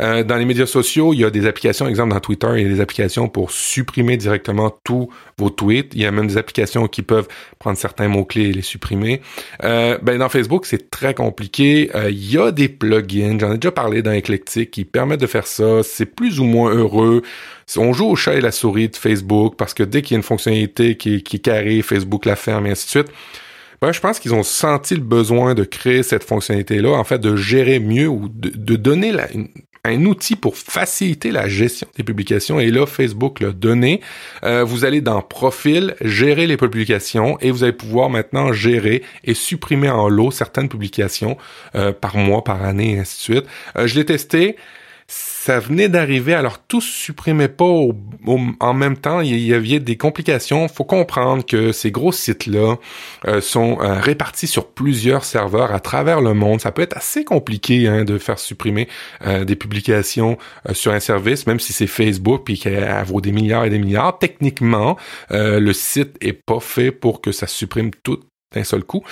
Euh, dans les médias sociaux, il y a des applications, exemple dans Twitter, il y a des applications pour supprimer directement tous vos tweets. Il y a même des applications qui peuvent prendre certains mots-clés et les supprimer. Euh, ben dans Facebook, c'est très compliqué. Euh, il y a des plugins, j'en ai déjà parlé dans Eclectic, qui permettent de faire ça. C'est plus ou moins heureux. On joue au chat et la souris de Facebook parce que dès qu'il y a une fonctionnalité qui, qui est carrée, Facebook la ferme et ainsi de suite. Ben, je pense qu'ils ont senti le besoin de créer cette fonctionnalité-là, en fait, de gérer mieux ou de, donner un outil pour faciliter la gestion des publications. Et là, Facebook l'a donné. Euh, vous allez dans Profil, gérer les publications et vous allez pouvoir maintenant gérer et supprimer en lot certaines publications euh, par mois, par année, et ainsi de suite. Euh, je l'ai testé ça venait d'arriver, alors tout se supprimait pas en même temps. Il y avait des complications. Faut comprendre que ces gros sites-là euh, sont euh, répartis sur plusieurs serveurs à travers le monde. Ça peut être assez compliqué hein, de faire supprimer euh, des publications sur un service, même si c'est Facebook puis qu'elle vaut des milliards et des milliards. Techniquement, le site est pas fait pour que ça supprime tout d'un seul coup.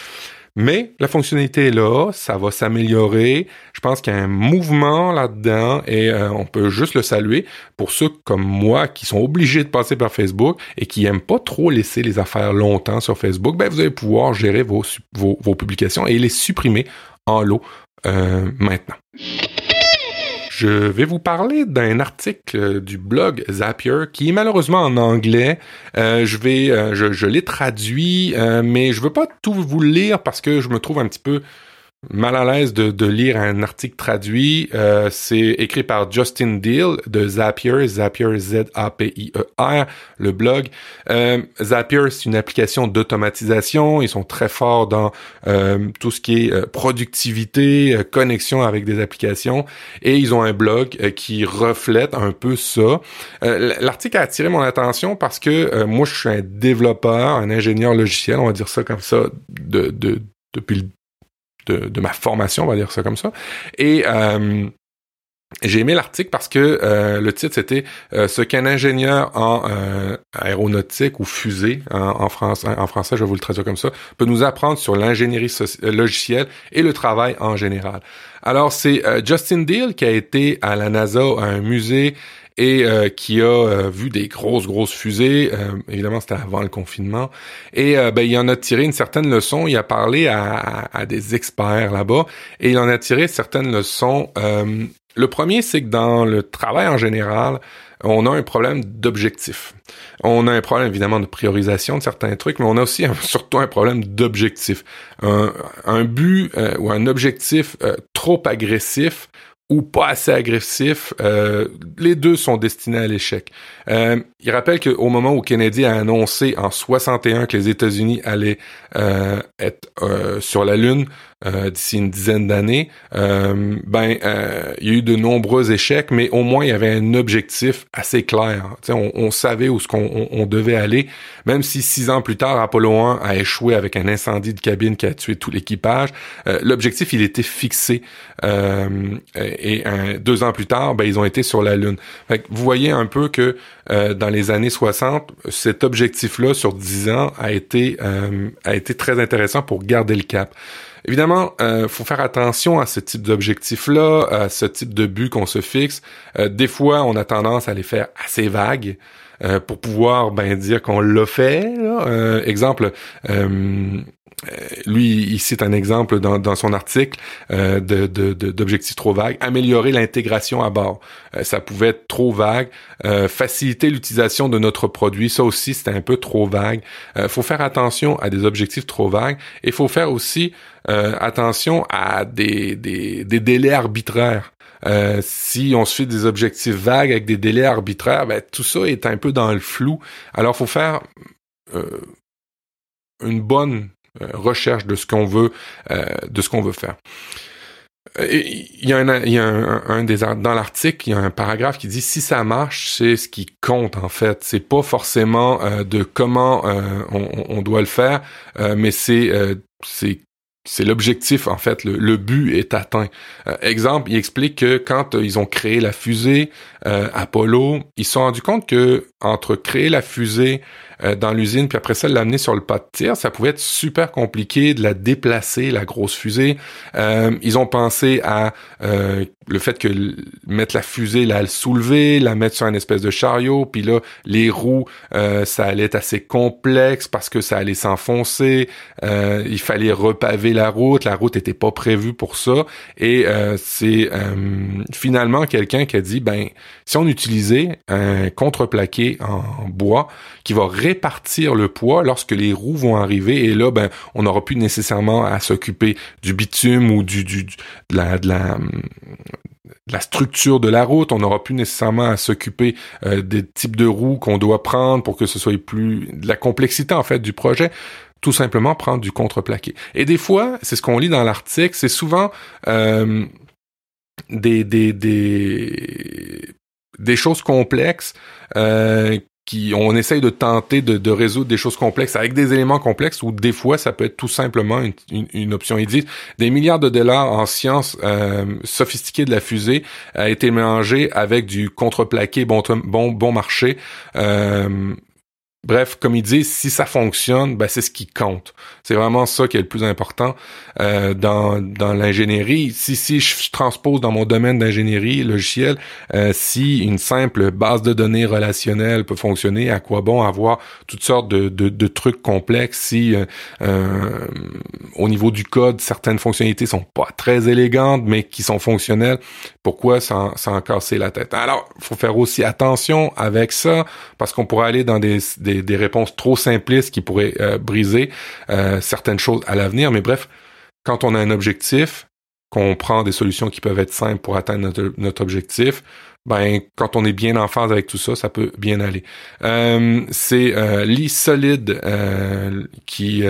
Mais la fonctionnalité est là, ça va s'améliorer. Je pense qu'il y a un mouvement là-dedans et euh, on peut juste le saluer pour ceux comme moi qui sont obligés de passer par Facebook et qui aiment pas trop laisser les affaires longtemps sur Facebook. Ben vous allez pouvoir gérer vos, vos, publications et les supprimer en lot euh, maintenant. Je vais vous parler d'un article du blog Zapier qui est malheureusement en anglais. Euh, je vais, euh, je, l'ai traduit, euh, mais je veux pas tout vous lire parce que je me trouve un petit peu mal à l'aise de, de, lire un article traduit. Euh, c'est écrit par Justin Deal de Zapier, Zapier Z-A-P-I-E-R, le blog. Euh, Zapier, c'est une application d'automatisation. Ils sont très forts dans euh, tout ce qui est euh, productivité, euh, connexion avec des applications. Et ils ont un blog qui reflète un peu ça. L'article a attiré mon attention parce que moi, je suis un développeur, un ingénieur logiciel, on va dire ça comme ça, de, de depuis le de, ma formation, on va dire ça comme ça. Et euh, j'ai aimé l'article parce que euh, le titre c'était euh, ce qu'un ingénieur en aéronautique ou fusée en, France, en français, je vais vous le traduire comme ça, peut nous apprendre sur l'ingénierie logicielle et le travail en général. Alors c'est Justin Deal qui a été à la NASA à un musée et euh, qui a euh, vu des grosses, grosses fusées. Euh, évidemment, c'était avant le confinement. Et ben, il en a tiré une certaine leçon. Il a parlé à, à, des experts là-bas et il en a tiré certaines leçons. le premier, c'est que dans le travail en général, on a un problème d'objectif. On a un problème évidemment de priorisation de certains trucs, mais on a aussi *laughs* surtout un problème d'objectif. Un, un, but ou un objectif trop agressif ou pas assez agressif, euh, les deux sont destinés à l'échec. Euh, il rappelle qu'au moment où Kennedy a annoncé en 61 que les États-Unis allaient euh, être euh, sur la Lune euh, d'ici une dizaine d'années, ben il y a eu de nombreux échecs, mais au moins il y avait un objectif assez clair. On, on, savait où ce qu'on on, devait aller, même si six ans plus tard Apollo 1 a échoué avec un incendie de cabine qui a tué tout l'équipage. L'objectif il était fixé et deux ans plus tard, ben ils ont été sur la Lune. vous voyez un peu que dans les années 60, cet objectif-là sur 10 ans a été euh, a été très intéressant pour garder le cap. Évidemment, euh, faut faire attention à ce type d'objectif-là, à ce type de but qu'on se fixe. Euh, des fois, on a tendance à les faire assez vagues. Euh, pour pouvoir ben dire qu'on l'a fait. exemple, euh, lui, il cite un exemple dans, son article euh, d'objectifs trop vagues. Améliorer l'intégration à bord. Euh, ça pouvait être trop vague. faciliter l'utilisation de notre produit. Ça aussi, c'était un peu trop vague. Faut faire attention à des objectifs trop vagues. Et il faut faire aussi attention à des, délais arbitraires. si on se fait des objectifs vagues avec des délais arbitraires, ben, tout ça est un peu dans le flou. Alors, faut faire une bonne euh, recherche de ce qu'on veut, euh, de ce qu'on veut faire. Il y a, un, il y a un, des dans l'article, il y a un paragraphe qui dit si ça marche, c'est ce qui compte en fait. C'est pas forcément euh, de comment on, on, doit le faire, mais c'est c'est c'est l'objectif en fait, le, but est atteint. Euh, exemple, il explique que quand euh, ils ont créé la fusée euh, Apollo, ils se sont rendus compte que entre créer la fusée dans l'usine, puis après ça, l'amener sur le pas de tir, ça pouvait être super compliqué de la déplacer, la grosse fusée. Ils ont pensé à le fait que mettre la fusée, le soulever, la mettre sur une espèce de chariot, puis là, les roues, ça allait être assez complexe parce que ça allait s'enfoncer. il fallait repaver la route, la route était pas prévue pour ça. Et c'est finalement quelqu'un qui a dit, ben, si on utilisait un contreplaqué en bois qui va répartir le poids lorsque les roues vont arriver et là ben on n'aura plus nécessairement à s'occuper du bitume ou du, de la, de la structure de la route, on n'aura plus nécessairement à s'occuper euh, des types de roues qu'on doit prendre pour que ce soit plus de la complexité en fait du projet tout simplement prendre du contreplaqué. Et des fois, c'est ce qu'on lit dans l'article, c'est souvent euh, des, des, des, choses complexes euh, on essaye de tenter de, résoudre des choses complexes avec des éléments complexes ou des fois ça peut être tout simplement une, option. Ils disent des milliards de dollars en sciences euh, sophistiquées de la fusée a été mélangé avec du contreplaqué bon bon bon marché. Euh, Bref, comme il dit, si ça fonctionne, ben c'est ce qui compte. C'est vraiment ça qui est le plus important euh, dans, dans l'ingénierie. Si si je transpose dans mon domaine d'ingénierie logicielle, euh, si une simple base de données relationnelle peut fonctionner, à quoi bon avoir toutes sortes de, de, de trucs complexes si euh, euh au niveau du code certaines fonctionnalités sont pas très élégantes mais qui sont fonctionnelles, pourquoi s'en casser la tête? Alors, faut faire aussi attention avec ça parce qu'on pourrait aller dans des, réponses trop simplistes qui pourraient euh, briser euh, certaines choses à l'avenir. Mais bref, quand on a un objectif, qu'on prend des solutions qui peuvent être simples pour atteindre notre, objectif, ben quand on est bien en phase avec tout ça, ça peut bien aller. Euh, c'est Lee Solid qui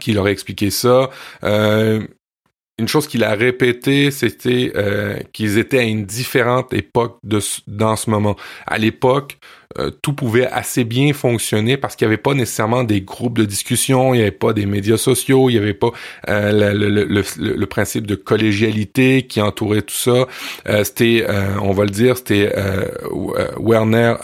qui leur a expliqué ça. une chose qu'il a répété, c'était qu'ils étaient à une différente époque dans ce moment. À l'époque, euh, tout pouvait assez bien fonctionner parce qu'il n'y avait pas nécessairement des groupes de discussion, il n'y avait pas des médias sociaux, il n'y avait pas euh, le, principe de collégialité qui entourait tout ça. Euh, c'était, on va le dire, c'était Werner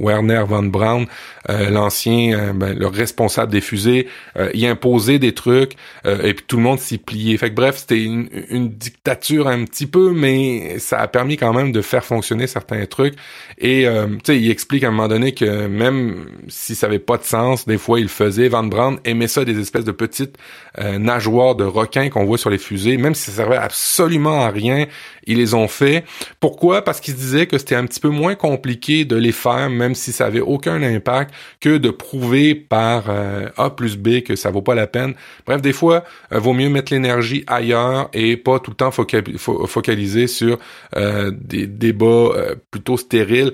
Werner von Braun, euh, l'ancien, euh, ben, le responsable des fusées, euh, il imposait des trucs et puis tout le monde s'y pliait. Fait que bref, c'était une, dictature un petit peu, mais ça a permis quand même de faire fonctionner certains trucs. Et tu sais, il explique à un moment donné que même si ça avait pas de sens, des fois il le faisait. Van Braun aimait ça des espèces de petites nageoires de requins qu'on voit sur les fusées, même si ça servait absolument à rien, ils les ont fait. Pourquoi? Parce qu'ils disaient que c'était un petit peu moins compliqué de les faire même si ça avait aucun impact, que de prouver par euh, A plus B que ça vaut pas la peine. Bref, des fois, euh, vaut mieux mettre l'énergie ailleurs et pas tout le temps focaliser sur euh, des débats plutôt stériles.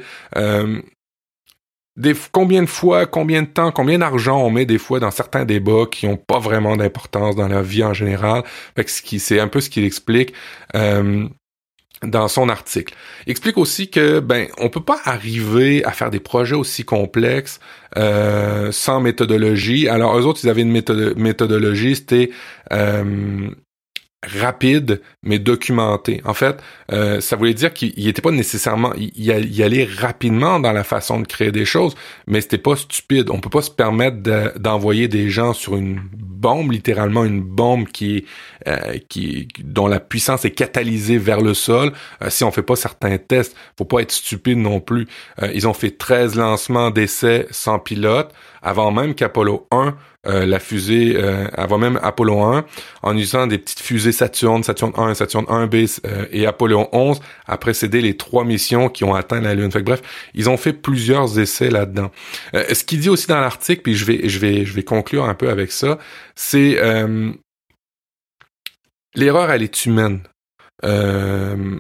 Combien de fois, combien de temps, combien d'argent on met des fois dans certains débats qui ont pas vraiment d'importance dans la vie en général? c'est un peu ce qu'il explique dans son article. Il explique aussi que ben on peut pas arriver à faire des projets aussi complexes euh, sans méthodologie. Alors eux autres ils avaient une méthodologie, c'était euh, rapide mais documenté. En fait, euh, ça voulait dire qu'il n'était pas nécessairement il, y allait rapidement dans la façon de créer des choses, mais c'était pas stupide. On peut pas se permettre d'envoyer des gens sur une bombe, littéralement une bombe qui euh, qui dont la puissance est catalysée vers le sol. Euh, si on fait pas certains tests, faut pas être stupide non plus. ils ont fait 13 lancements d'essais sans pilote avant même qu'Apollo 1 euh, la fusée euh, avant même Apollo 1 en utilisant des petites fusées Saturne, Saturne 1, Saturne 1B euh, et Apollo 11 a précédé les trois missions qui ont atteint la Lune. Fait bref, ils ont fait plusieurs essais là-dedans. ce qu'il dit aussi dans l'article, puis je vais je vais je vais conclure un peu avec ça, c'est l'erreur elle est humaine. Euh,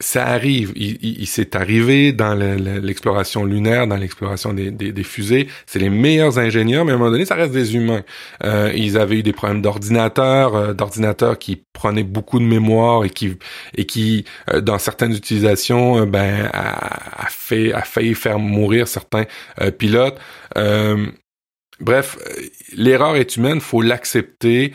ça arrive. Il, s'est arrivé dans l'exploration lunaire, dans l'exploration des, fusées. C'est les meilleurs ingénieurs, mais à un moment donné, ça reste des humains. Euh, ils avaient eu des problèmes d'ordinateur, euh, d'ordinateurs qui prenaient beaucoup de mémoire et qui et qui, euh, dans certaines utilisations, ben a, fait a failli faire mourir certains pilotes bref, l'erreur est humaine, faut l'accepter.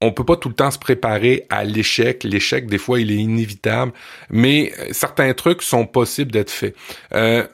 On peut pas tout le temps se préparer à l'échec. L'échec, des fois, il est inévitable, mais certains trucs sont possibles d'être faits. Euh,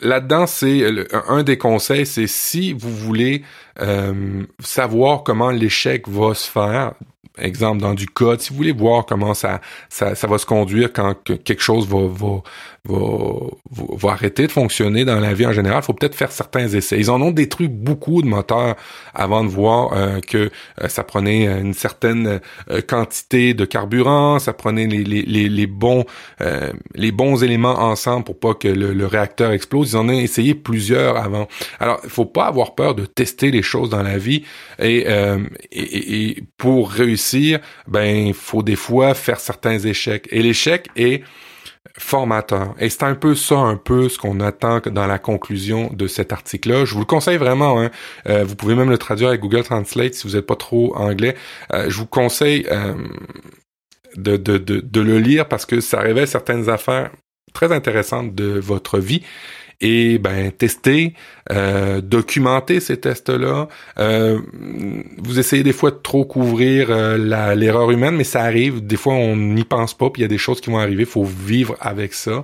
là-dedans, c'est un des conseils, c'est si vous voulez euh, savoir comment l'échec va se faire, exemple dans du code, si vous voulez voir comment ça, ça, ça va se conduire quand quelque chose va, va, va, va, arrêter de fonctionner dans la vie en général, faut peut-être faire certains essais. Ils en ont détruit beaucoup de moteurs avant de voir euh, que euh, ça prenait une certaine euh, quantité de carburant, ça prenait les, les, bons les bons éléments ensemble pour pas que le, réacteur explose. Ils en ont essayé plusieurs avant. Alors, il faut pas avoir peur de tester les choses dans la vie et, et, et pour réussir, ben faut des fois faire certains échecs. Et l'échec est formateur. Et c'est un peu ça, un peu ce qu'on attend dans la conclusion de cet article-là. Je vous le conseille vraiment. Hein. Euh, vous pouvez même le traduire avec Google Translate si vous n'êtes pas trop anglais. Euh, je vous conseille euh, de, de, de, de, le lire parce que ça révèle certaines affaires très intéressantes de votre vie et ben tester, euh, documenter ces tests-là. Euh, vous essayez des fois de trop couvrir euh, l'erreur humaine, mais ça arrive. Des fois, on n'y pense pas, puis il y a des choses qui vont arriver. Il faut vivre avec ça.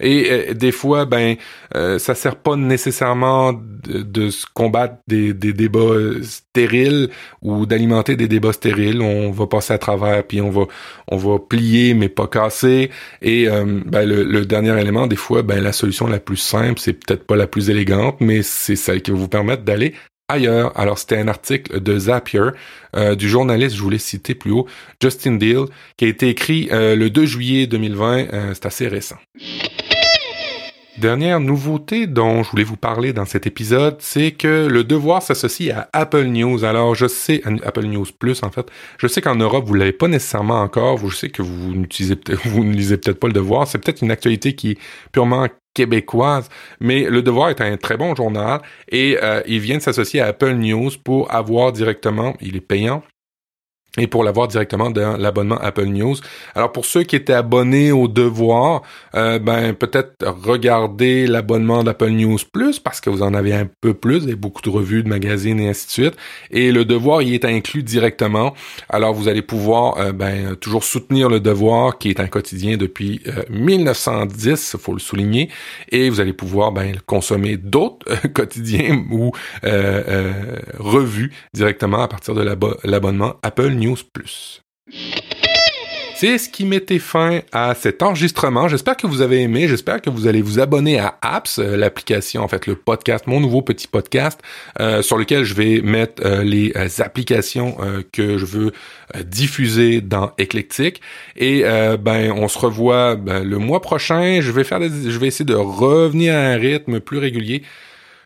Et euh, des fois, ben, euh, ça sert pas nécessairement de, se combattre des, des débats euh, stériles ou d'alimenter des débats stériles. On va passer à travers, puis on va on va plier mais pas casser. Et euh, ben, le, le, dernier élément, des fois, ben, la solution la plus simple, c'est peut-être pas la plus élégante, mais c'est celle qui va vous permettre d'aller ailleurs. Alors, c'était un article de Zapier, euh, du journaliste, je voulais citer plus haut, Justin Deal, qui a été écrit euh, le 2 juillet 2020. Euh, c'est assez récent. Dernière nouveauté dont je voulais vous parler dans cet épisode, c'est que le devoir s'associe à Apple News. Alors, je sais, Apple News Plus, en fait, je sais qu'en Europe, vous l'avez pas nécessairement encore. Je sais que vous n'utilisez, vous ne lisez peut-être pas le devoir. C'est peut-être une actualité qui est purement québécoise, mais Le Devoir est un très bon journal et euh, il vient de s'associer à Apple News pour avoir directement, il est payant, et pour l'avoir directement dans l'abonnement Apple News. Alors pour ceux qui étaient abonnés au Devoir, euh, ben peut-être regarder l'abonnement d'Apple News Plus parce que vous en avez un peu plus, et beaucoup de revues, de magazines et ainsi de suite. Et le Devoir y est inclus directement. Alors vous allez pouvoir euh, ben toujours soutenir le Devoir qui est un quotidien depuis 1910, euh, faut le souligner, et vous allez pouvoir ben consommer d'autres *laughs* quotidiens ou revues directement à partir de l'abonnement Apple News plus. C'est ce qui mettait fin à cet enregistrement. J'espère que vous avez aimé. J'espère que vous allez vous abonner à Apps, euh, l'application, en fait, le podcast, mon nouveau petit podcast, euh, sur lequel je vais mettre euh, les applications que je veux diffuser dans Eclectic. Et ben, on se revoit ben, le mois prochain. Je vais faire, je vais essayer de revenir à un rythme plus régulier.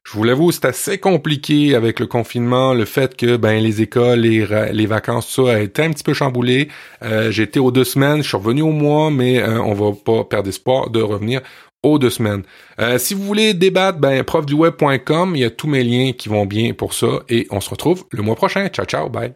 Je vous l'avoue, c'est assez compliqué avec le confinement, le fait que ben les écoles, les, les vacances, tout ça a été un petit peu chamboulé. Euh, aux deux semaines, je suis revenu au mois, mais euh, on va pas perdre espoir de revenir aux deux semaines. Euh, si vous voulez débattre, ben profduweb.com, il y a tous mes liens qui vont bien pour ça et on se retrouve le mois prochain. Ciao ciao, bye.